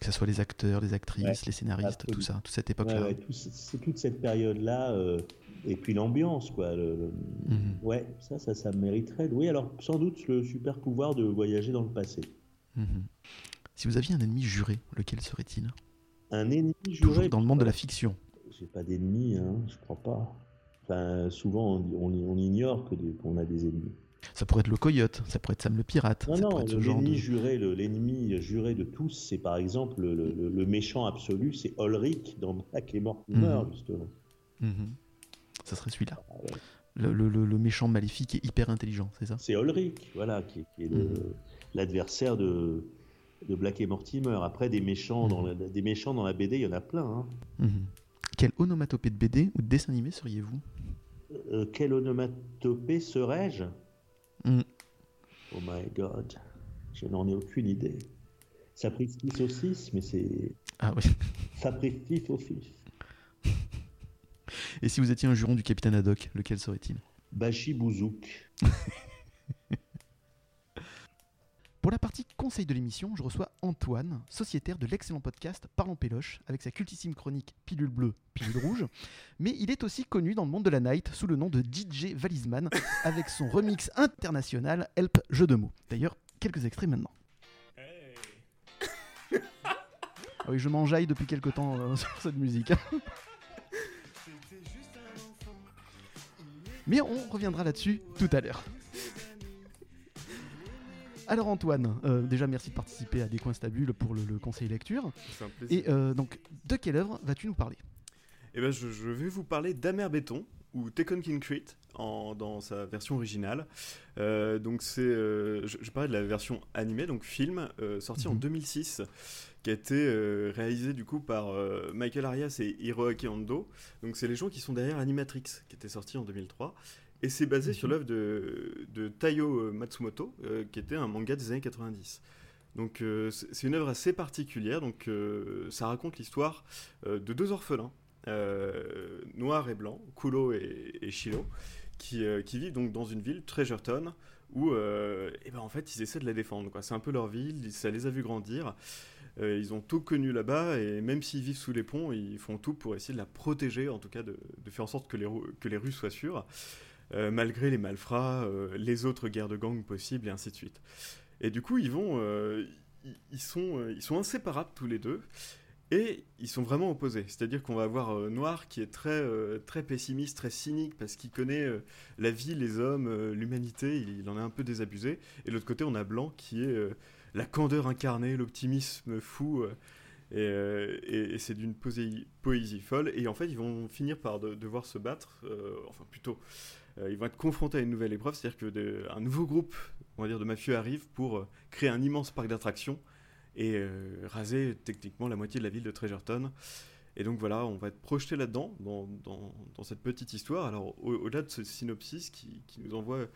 Que ce soit les acteurs, les actrices, Ouais, les scénaristes, absolument. tout ça, toute cette époque-là. ouais, tout ce- c'est toute cette période-là euh, et puis l'ambiance quoi. le- le- Mhm. Ouais, ça, ça, ça mériterait. Oui, alors sans doute le super pouvoir de voyager dans le passé. Mhm. Si vous aviez un ennemi juré, lequel serait-il? Un ennemi Toujours juré. dans le monde de la fiction. J'ai pas d'ennemis, hein, je crois pas. Enfin, souvent on, on- on ignore que des- qu'on a des ennemis. Ça pourrait être le coyote, ça pourrait être Sam le pirate, Non, ça non, le- l'ennemi de... juré, le- l'ennemi juré de tous, c'est par exemple le, le- le méchant absolu, c'est Ulrich dans Black et Mortimer, Mhm. justement. Mhm. Ça serait celui-là. Ah ouais. Le, le- le- le méchant maléfique et hyper intelligent, c'est ça? C'est Ulrich, voilà, qui, qui est Mhm. l'adversaire de, de Black et Mortimer. Après, des méchants, dans la, des méchants dans la BD, il y en a plein. hein. Quelle onomatopée de BD ou de dessin animé seriez-vous? Euh, quelle onomatopée serais-je? Mhm. Oh my god, je n'en ai aucune idée. Sapristi saucisse, mais c'est Ah oui. Sapristi saucisse. Et si vous étiez un juron du capitaine Haddock, lequel serait-il? Bashi Bouzouk. Pour la partie conseil de l'émission, je reçois Antoine, sociétaire de l'excellent podcast Parlons Péloche, avec sa cultissime chronique Pilule bleue, pilule rouge. Mais il est aussi connu dans le monde de la night sous le nom de DJ Valisman, avec son remix international Help Jeu de mots. D'ailleurs, quelques extraits maintenant. Ah oui, je m'enjaille depuis quelque temps euh, sur cette musique. Mais on reviendra là-dessus tout à l'heure. Alors Antoine, euh, déjà merci de participer à Des Coins Stables pour le, le conseil lecture. C'est un plaisir. Et euh, donc, de quelle œuvre vas-tu nous parler? Eh ben, je, je vais vous parler d'Amer Béton ou Tekken Concrete en, dans sa version originale. Euh, donc c'est, je, je parlais de la version animée, donc film, sorti en Mhm. 2006, qui a été réalisé du coup par Michael Arias et Hiroaki Ando. Donc c'est les gens qui sont derrière Animatrix, qui était sorti en 2003. Et c'est basé sur Mhm. l'œuvre de, de Taiyo euh, Matsumoto, euh, qui était un manga des années 90. Donc euh, c'est une œuvre assez particulière. Donc euh, ça raconte l'histoire de deux orphelins, euh, noir et blanc, Kulo et, et Shiro, qui, qui vivent donc dans une ville, Treasureton, où eh ben, en fait ils essaient de la défendre. C'est un peu leur ville, ça les a vus grandir. Ils ont tout connu là-bas et même s'ils vivent sous les ponts, ils font tout pour essayer de la protéger, en tout cas de, de faire en sorte que les, ru- que les rues soient sûres, malgré les malfrats, euh, les autres guerres de gangs possibles et ainsi de suite. Et du coup, ils vont, euh, ils, sont, euh, ils sont inséparables tous les deux. Et ils sont vraiment opposés. C'est-à-dire qu'on va avoir euh, Noir qui est très, euh, très pessimiste, très cynique, parce qu'il connaît euh, la vie, les hommes, euh, l'humanité, il, en est un peu désabusé. Et de l'autre côté, on a Blanc qui est euh, la candeur incarnée, l'optimisme fou. euh, et, euh, c'est d'une poséi- poésie folle. Et en fait, ils vont finir par de- devoir se battre, euh, enfin plutôt, euh, ils vont être confrontés à une nouvelle épreuve, c'est-à-dire que un nouveau groupe, on va dire, de mafieux arrive pour euh, créer un immense parc d'attractions et euh, raser techniquement la moitié de la ville de Treasureton. Et donc voilà, on va être projeté là-dedans, dans, cette petite histoire. Alors au- au-delà de ce synopsis qui nous envoie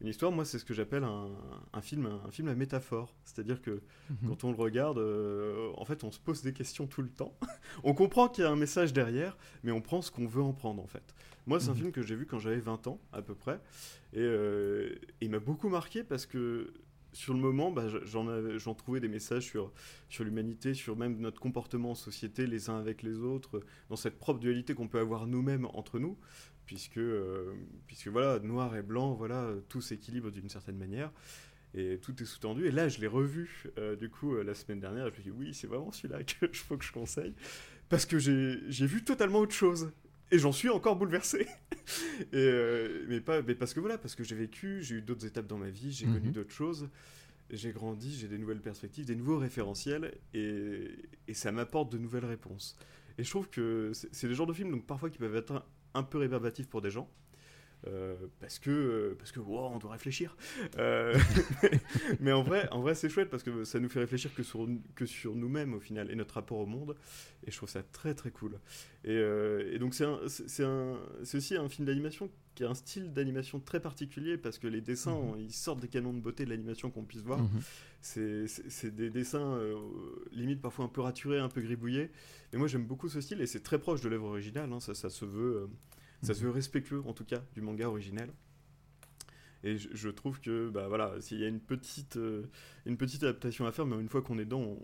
une histoire, moi c'est ce que j'appelle un, un film, un film à métaphore. C'est-à-dire que Mhm. quand on le regarde, euh, en fait on se pose des questions tout le temps. on comprend qu'il y a un message derrière, mais on prend ce qu'on veut en prendre en fait. Moi c'est un Mhm. film que j'ai vu quand j'avais 20 ans à peu près, et euh, il m'a beaucoup marqué parce que sur le moment, bah, j'en trouvais des messages sur, sur l'humanité, sur même notre comportement en société, les uns avec les autres, dans cette propre dualité qu'on peut avoir nous-mêmes entre nous, puisque, euh, puisque voilà, noir et blanc, voilà, tout s'équilibre d'une certaine manière. Et tout est sous-tendu. Et là, je l'ai revu, euh, du coup, euh, la semaine dernière. Et je me dis, oui, c'est vraiment celui-là que je faut que je conseille. Parce que j'ai vu totalement autre chose. Et j'en suis encore bouleversé. et, mais, pas, mais parce que voilà, parce que j'ai vécu, j'ai eu d'autres étapes dans ma vie, j'ai Mhm. connu d'autres choses. J'ai grandi, j'ai des nouvelles perspectives, des nouveaux référentiels. Et, et ça m'apporte de nouvelles réponses. Et je trouve que c'est c'est le genre de film, donc parfois, qui peuvent être un, peu rébarbatifs pour des gens. Euh, parce que parce que on doit réfléchir. mais, en vrai, en vrai, c'est chouette parce que ça nous fait réfléchir que sur que sur nous-mêmes au final et notre rapport au monde. Et je trouve ça très très cool. Et, et donc c'est c'est c'est aussi un film d'animation qui a un style d'animation très particulier parce que les dessins mhm. ils sortent des canons de beauté de l'animation qu'on puisse voir. Mhm. C'est des dessins limite parfois un peu raturés, un peu gribouillés. Mais moi j'aime beaucoup ce style et c'est très proche de l'œuvre originale. Hein. Ça, ça se veut ça se veut respectueux, en tout cas, du manga originel. Et je, trouve que, bah voilà, s'il y a une petite, euh, une petite adaptation à faire, mais une fois qu'on est dedans,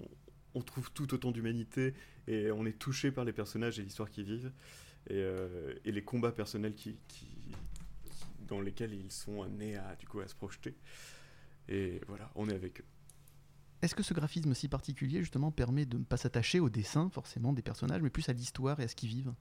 on, trouve tout autant d'humanité et on est touché par les personnages et l'histoire qu'ils vivent et, euh, les combats personnels qui, dans lesquels ils sont amenés à, du coup, à se projeter. Et voilà, on est avec eux. Est-ce que ce graphisme si particulier, justement, permet de ne pas s'attacher au dessin, forcément, des personnages, mais plus à l'histoire et à ce qu'ils vivent?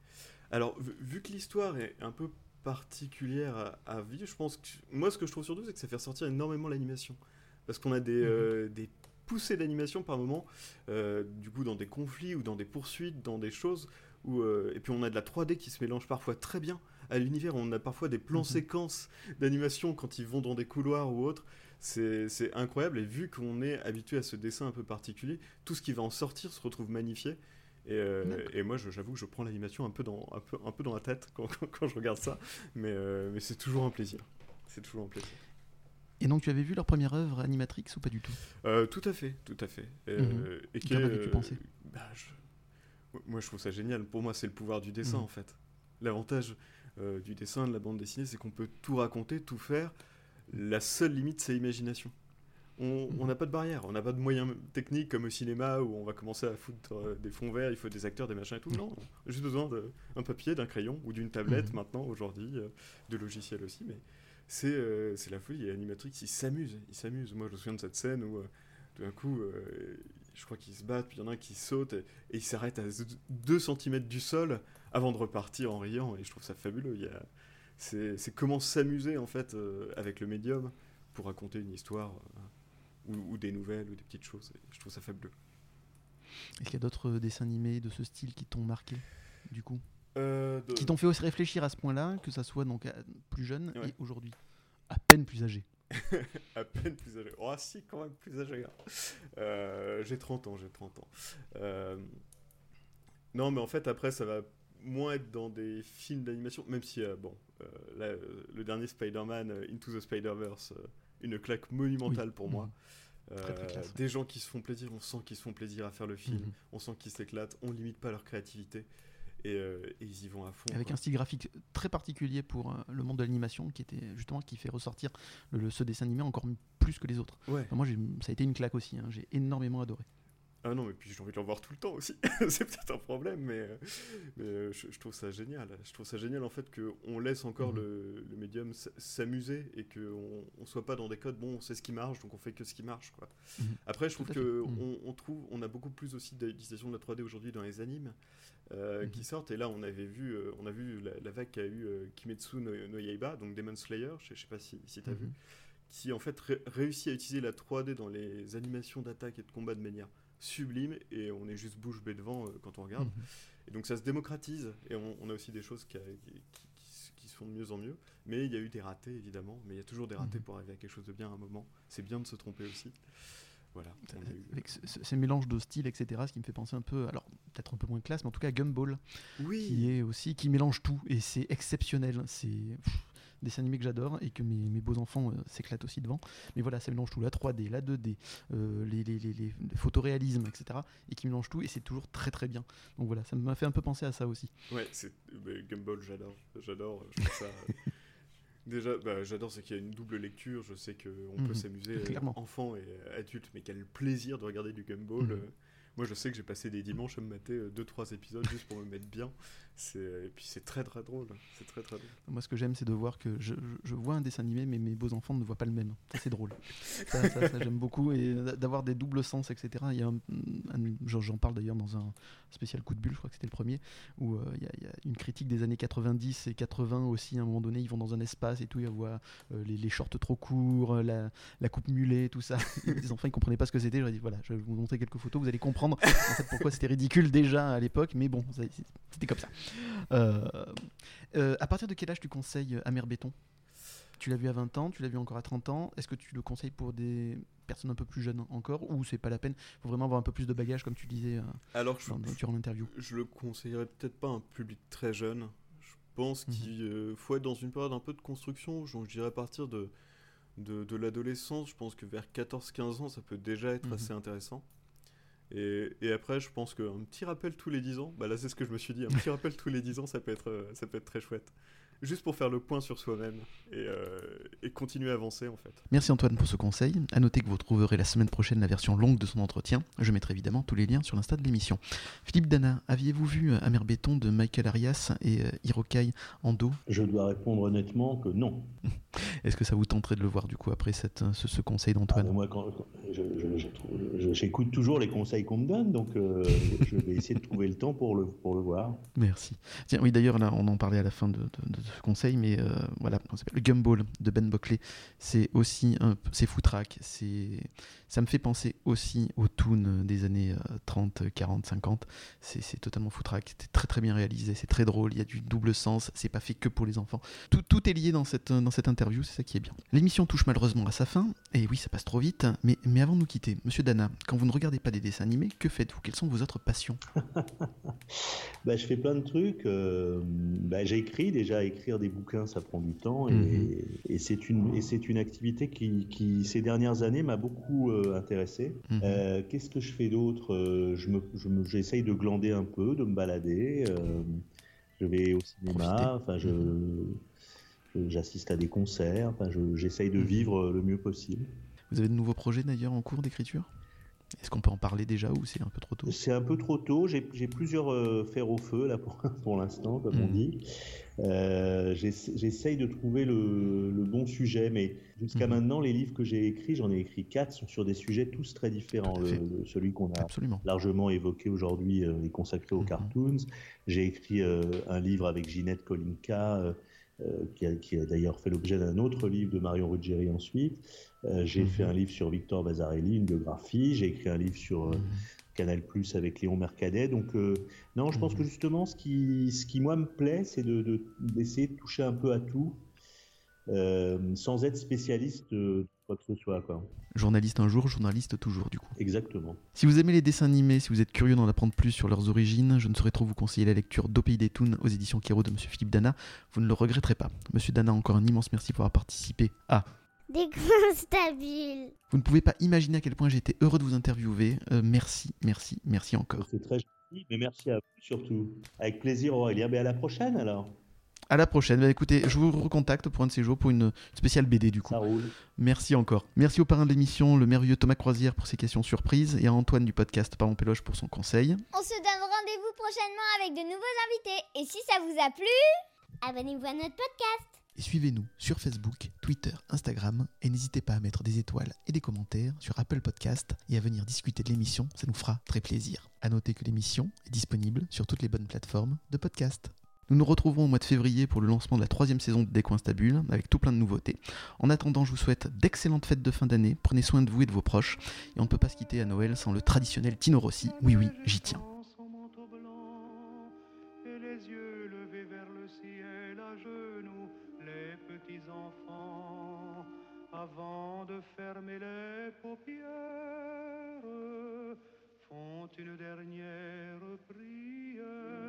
Alors, vu, que l'histoire est un peu particulière à, vivre, je pense que moi, ce que je trouve surtout, c'est que ça fait ressortir énormément l'animation. Parce qu'on a des, mhm. euh, des poussées d'animation par moment, euh, du coup, dans des conflits ou dans des poursuites, dans des choses. Où, euh, et puis, on a de la 3D qui se mélange parfois très bien à l'univers. On a parfois des plans mhm. séquences d'animation quand ils vont dans des couloirs ou autres. C'est incroyable. Et vu qu'on est habitué à ce dessin un peu particulier, tout ce qui va en sortir se retrouve magnifié. Euh, et, moi, j'avoue que je prends l'animation un, peu dans, un, peu, un peu dans la tête quand, quand, je regarde ça, mais, euh, mais c'est toujours un plaisir. C'est toujours un plaisir. Et donc, tu avais vu leur première œuvre Animatrix ou pas du tout? Euh, Tout à fait, tout à fait. Mhm. Et Qu'en avais-tu pensé? bah, Moi, je trouve ça génial. Pour moi, c'est le pouvoir du dessin, mhm. en fait. L'avantage du dessin, de la bande dessinée, c'est qu'on peut tout raconter, tout faire. La seule limite, c'est l'imagination on n'a pas de barrière, on n'a pas de moyens techniques comme au cinéma où on va commencer à foutre euh, des fonds verts, il faut des acteurs, des machins et tout. Non, juste besoin d'un papier, d'un crayon ou d'une tablette mhm. maintenant, aujourd'hui, euh, de logiciels aussi. Mais euh, c'est la folie. Et Animatrix, il s'amuse, il s'amuse. Moi, je me souviens de cette scène où d'un coup, je crois qu'ils se battent, puis il y en a un qui saute et, il s'arrête à 2 cm du sol avant de repartir en riant. Et je trouve ça fabuleux. C'est comment s'amuser en fait avec le médium pour raconter une histoire ou, des nouvelles ou des petites choses. je trouve ça fabuleux. Est-ce qu'il y a d'autres dessins animés de ce style qui t'ont marqué, du coup? Euh, Qui t'ont fait aussi réfléchir à ce point-là, que ça soit donc plus jeune et aujourd'hui? À peine plus âgé. à peine plus âgé. Oh, si, quand même plus âgé. Hein. Euh, j'ai 30 ans, j'ai 30 ans. Euh, non, mais en fait, après, ça va moins être dans des films d'animation, même si, bon, le dernier Spider-Man, Into the Spider-Verse une claque monumentale pour moi. Mhm. Euh, des gens qui se font plaisir, on sent qu'ils se font plaisir à faire le film, mhm. on sent qu'ils s'éclatent, on limite pas leur créativité. Et, euh, ils y vont à fond. Avec un style graphique très particulier pour euh, le monde de l'animation, qui était justement qui fait ressortir le, ce dessin animé encore plus que les autres. Ouais. moi, ça a été une claque aussi. Hein. J'ai énormément adoré. Ah non, mais puis j'ai envie de le voir tout le temps aussi. c'est peut-être un problème, mais, mais je, trouve ça génial. Je trouve ça génial en fait qu'on laisse encore mhm. le, le, médium s'amuser et qu'on ne soit pas dans des codes, bon, on sait ce qui marche, donc on fait que ce qui marche. Quoi. Mhm. Après, je trouve qu'on mhm. on trouve, on a beaucoup plus aussi d'utilisation de la 3D aujourd'hui dans les animes euh, qui sortent. Et là, on avait vu, euh, on a vu la, vague qu'a eu euh, Kimetsu no, Yaiba, donc Demon Slayer, je ne sais pas si, si tu as vu, qui en fait réussit à utiliser la 3D dans les animations d'attaque et de combat de manière sublime et on est juste bouche bée devant euh, quand on regarde. Mhm. Et donc ça se démocratise et on, a aussi des choses qui, qui, se font de mieux en mieux. Mais il y a eu des ratés évidemment, mais il y a toujours des ratés mhm. pour arriver à quelque chose de bien à un moment. C'est bien de se tromper aussi. Voilà. Avec ces mélanges de styles, etc., ce qui me fait penser un peu, alors peut-être un peu moins de classe, mais en tout cas Gumball, oui. qui est aussi, qui mélange tout, et c'est exceptionnel. C'est dessin animé que j'adore et que mes, mes beaux-enfants euh, s'éclatent aussi devant. Mais voilà, ça mélange tout, la 3D, la 2D, euh, les, les, les, les, photoréalismes, etc. Et qui mélange tout et c'est toujours très très bien. Donc voilà, ça m'a fait un peu penser à ça aussi. Ouais, c'est Gumball, j'adore. J'adore, je trouve ça. Déjà, bah, j'adore ce qu'il y a une double lecture. Je sais qu'on peut mhm. s'amuser, euh, enfant et adulte, mais quel plaisir de regarder du Gumball. Mhm. Moi, je sais que j'ai passé des dimanches à me mater 2-3 épisodes juste pour me mettre bien. Et puis c'est très très drôle. C'est très très drôle. Moi, ce que j'aime, c'est de voir que je, je, vois un dessin animé, mais mes beaux enfants ne voient pas le même. Ça, c'est drôle. ça, ça, j'aime beaucoup. Et d'avoir des doubles sens, etc. Il y a j'en parle d'ailleurs dans un spécial coup de bulle, je crois que c'était le premier, où euh, il, y a, une critique des années 90 et 80 aussi. À un moment donné, ils vont dans un espace et tout, ils voient euh, les, les, shorts trop courts, la, la coupe mulet, tout ça. les enfants, ils comprenaient pas ce que c'était. Je dit, voilà, je vais vous montrer quelques photos, vous allez comprendre comprendre en fait, pourquoi c'était ridicule déjà à l'époque, mais bon, c'était comme ça. Euh, euh, à partir de quel âge tu conseilles Amer Béton? Tu l'as vu à 20 ans, tu l'as vu encore à 30 ans. Est-ce que tu le conseilles pour des personnes un peu plus jeunes encore, ou c'est pas la peine? Il faut vraiment avoir un peu plus de bagage, comme tu disais euh, Alors, je, dans- durant l'interview. je le conseillerais peut-être pas à un public très jeune. Je pense Mhm. qu'il euh, faut être dans une période un peu de construction. Je dirais à partir de, de, de l'adolescence, je pense que vers 14-15 ans, ça peut déjà être Mhm. assez intéressant. Et, après, je pense qu'un petit rappel tous les 10 ans, bah là c'est ce que je me suis dit, un petit rappel tous les 10 ans, ça peut être, euh, ça peut être très chouette. Juste pour faire le point sur soi-même et, euh, et continuer à avancer en fait. Merci Antoine pour ce conseil. À noter que vous trouverez la semaine prochaine la version longue de son entretien. Je mettrai évidemment tous les liens sur l'insta de l'émission. Philippe Dana, aviez-vous vu Amer Béton de Michael Arias et euh, Hirokai Ando Je dois répondre honnêtement que non. Est-ce que ça vous tenterait de le voir du coup après cette, euh, ce, ce conseil Ah, d'Antoine mais moi, quand, j'écoute toujours les conseils qu'on me donne, donc euh, je vais essayer de trouver le temps pour le, pour le voir. Merci. Tiens, oui, d'ailleurs, là, on en parlait à la fin de, de- de ce conseil, mais euh, voilà, le Gumball de Ben Buckley, c'est aussi un, c'est foutraque, c'est, ça me fait penser aussi aux toons des années euh, 30, 40, 50. C'est, totalement foutraque, c'est très très bien réalisé, c'est très drôle, il y a du double sens, c'est pas fait que pour les enfants. Tout, tout est lié dans cette, dans cette interview, c'est ça qui est bien. L'émission touche malheureusement à sa fin, et oui, ça passe trop vite, mais, mais avant de nous quitter, Monsieur Dana, quand vous ne regardez pas des dessins animés, que faites-vous? Quelles sont vos autres passions? Bah, je fais plein de trucs. euh, bah, J'écris déjà, écrire des bouquins, ça prend du temps. Et, Mhm. et c'est une, activité qui, qui, ces dernières années, m'a beaucoup euh, intéressé. Mhm. Euh, Qu'est-ce que je fais d'autre? Euh, je je J'essaye de glander un peu, de me balader. euh, je vais au cinéma. Enfin, je, je- j'assiste à des concerts. Enfin, j'essaye de Mhm. vivre le mieux possible. Vous avez de nouveaux projets d'ailleurs en cours d'écriture? Est-ce qu'on peut en parler déjà ou c'est un peu trop tôt? C'est un peu trop tôt. J'ai plusieurs euh, fers au feu là pour, pour l'instant, comme on Mhm. dit. Euh, j'essa- J'essaye de trouver le, le bon sujet, mais jusqu'à Mhm. maintenant, les livres que j'ai écrits, j'en ai écrit quatre, sont sur des sujets tous très différents. Le- celui qu'on a Absolument. largement évoqué aujourd'hui euh, est consacré aux Mhm. cartoons. J'ai écrit euh, un livre avec Ginette Kolinka, euh, qui a, d'ailleurs fait l'objet d'un autre livre de Marion Ruggieri ensuite. Euh, J'ai Mhm. fait un livre sur Victor Vasarely, une biographie. J'ai écrit un livre sur euh, Mhm. Canal Plus avec Léon Mercadet. Donc, non, je pense Mhm. que justement, ce qui, ce qui moi me plaît, c'est de- de- d'essayer de, toucher un peu à tout, sans être spécialiste de quoi que ce soit. Quoi. Journaliste un jour, journaliste toujours du coup. Exactement. Si vous aimez les dessins animés, si vous êtes curieux d'en apprendre plus sur leurs origines, je ne saurais trop vous conseiller la lecture d'Au pays des Toons aux éditions Kero de Monsieur Philippe Dana. Vous ne le regretterez pas. Monsieur Dana, encore un immense merci pour avoir participé à. Des coins stabiles. Vous ne pouvez pas imaginer à quel point j'ai été heureux de vous interviewer. Euh, merci, merci, merci encore. C'est très gentil, mais merci à vous surtout. Avec plaisir, Aurélien. Mais à la prochaine alors. À la prochaine. Bah, écoutez, je vous recontacte pour un de ces jours pour une spéciale BD du coup. Ça roule. Merci encore. Merci au parrain de l'émission, le merveilleux Thomas Croisière pour ses questions surprises et à Antoine du podcast Parlons Péloche pour son conseil. On se donne rendez-vous prochainement avec de nouveaux invités. Et si ça vous a plu, abonnez-vous à notre podcast. Et suivez-nous sur Facebook, Twitter, Instagram et n'hésitez pas à mettre des étoiles et des commentaires sur Apple Podcast et à venir discuter de l'émission, ça nous fera très plaisir. À noter que l'émission est disponible sur toutes les bonnes plateformes de podcast. Nous nous retrouverons au mois de février pour le lancement de la troisième saison de Décoinstabule avec tout plein de nouveautés. En attendant, je vous souhaite d'excellentes fêtes de fin d'année, prenez soin de vous et de vos proches et on ne peut pas se quitter à Noël sans le traditionnel Tino Rossi. Oui oui, j'y tiens. Avant de fermer les paupières, font une dernière prière.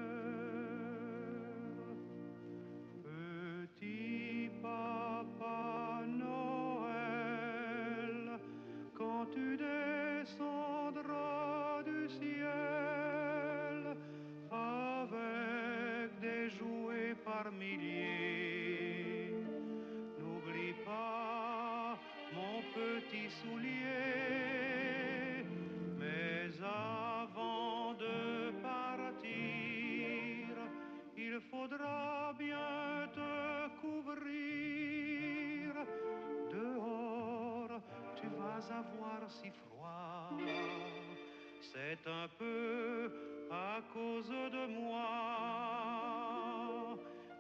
Avoir si froid. C'est un peu à cause de moi.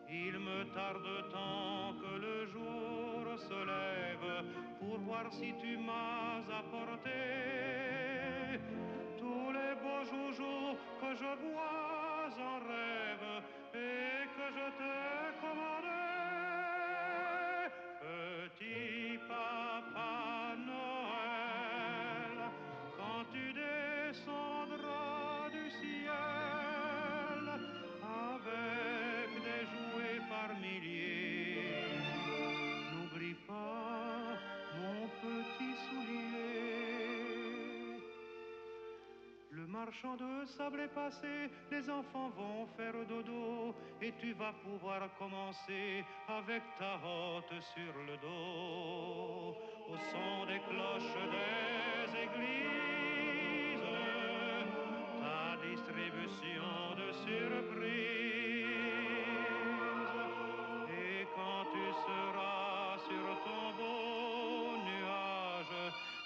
Il me tarde tant que le jour se lève pour voir si tu m'as apporté marchand de sable est passé, les enfants vont faire dodo et tu vas pouvoir commencer avec ta hotte sur le dos. Au son des cloches des églises, ta distribution de surprises. Et quand tu seras sur ton beau nuage,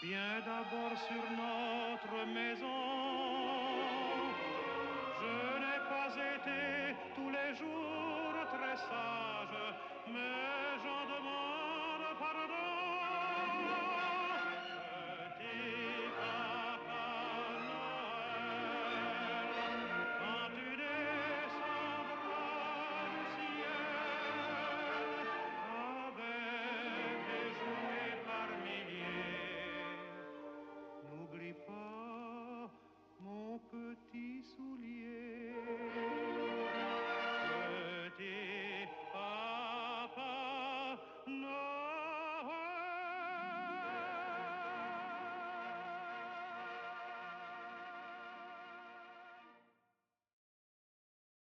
viens d'abord sur notre maison.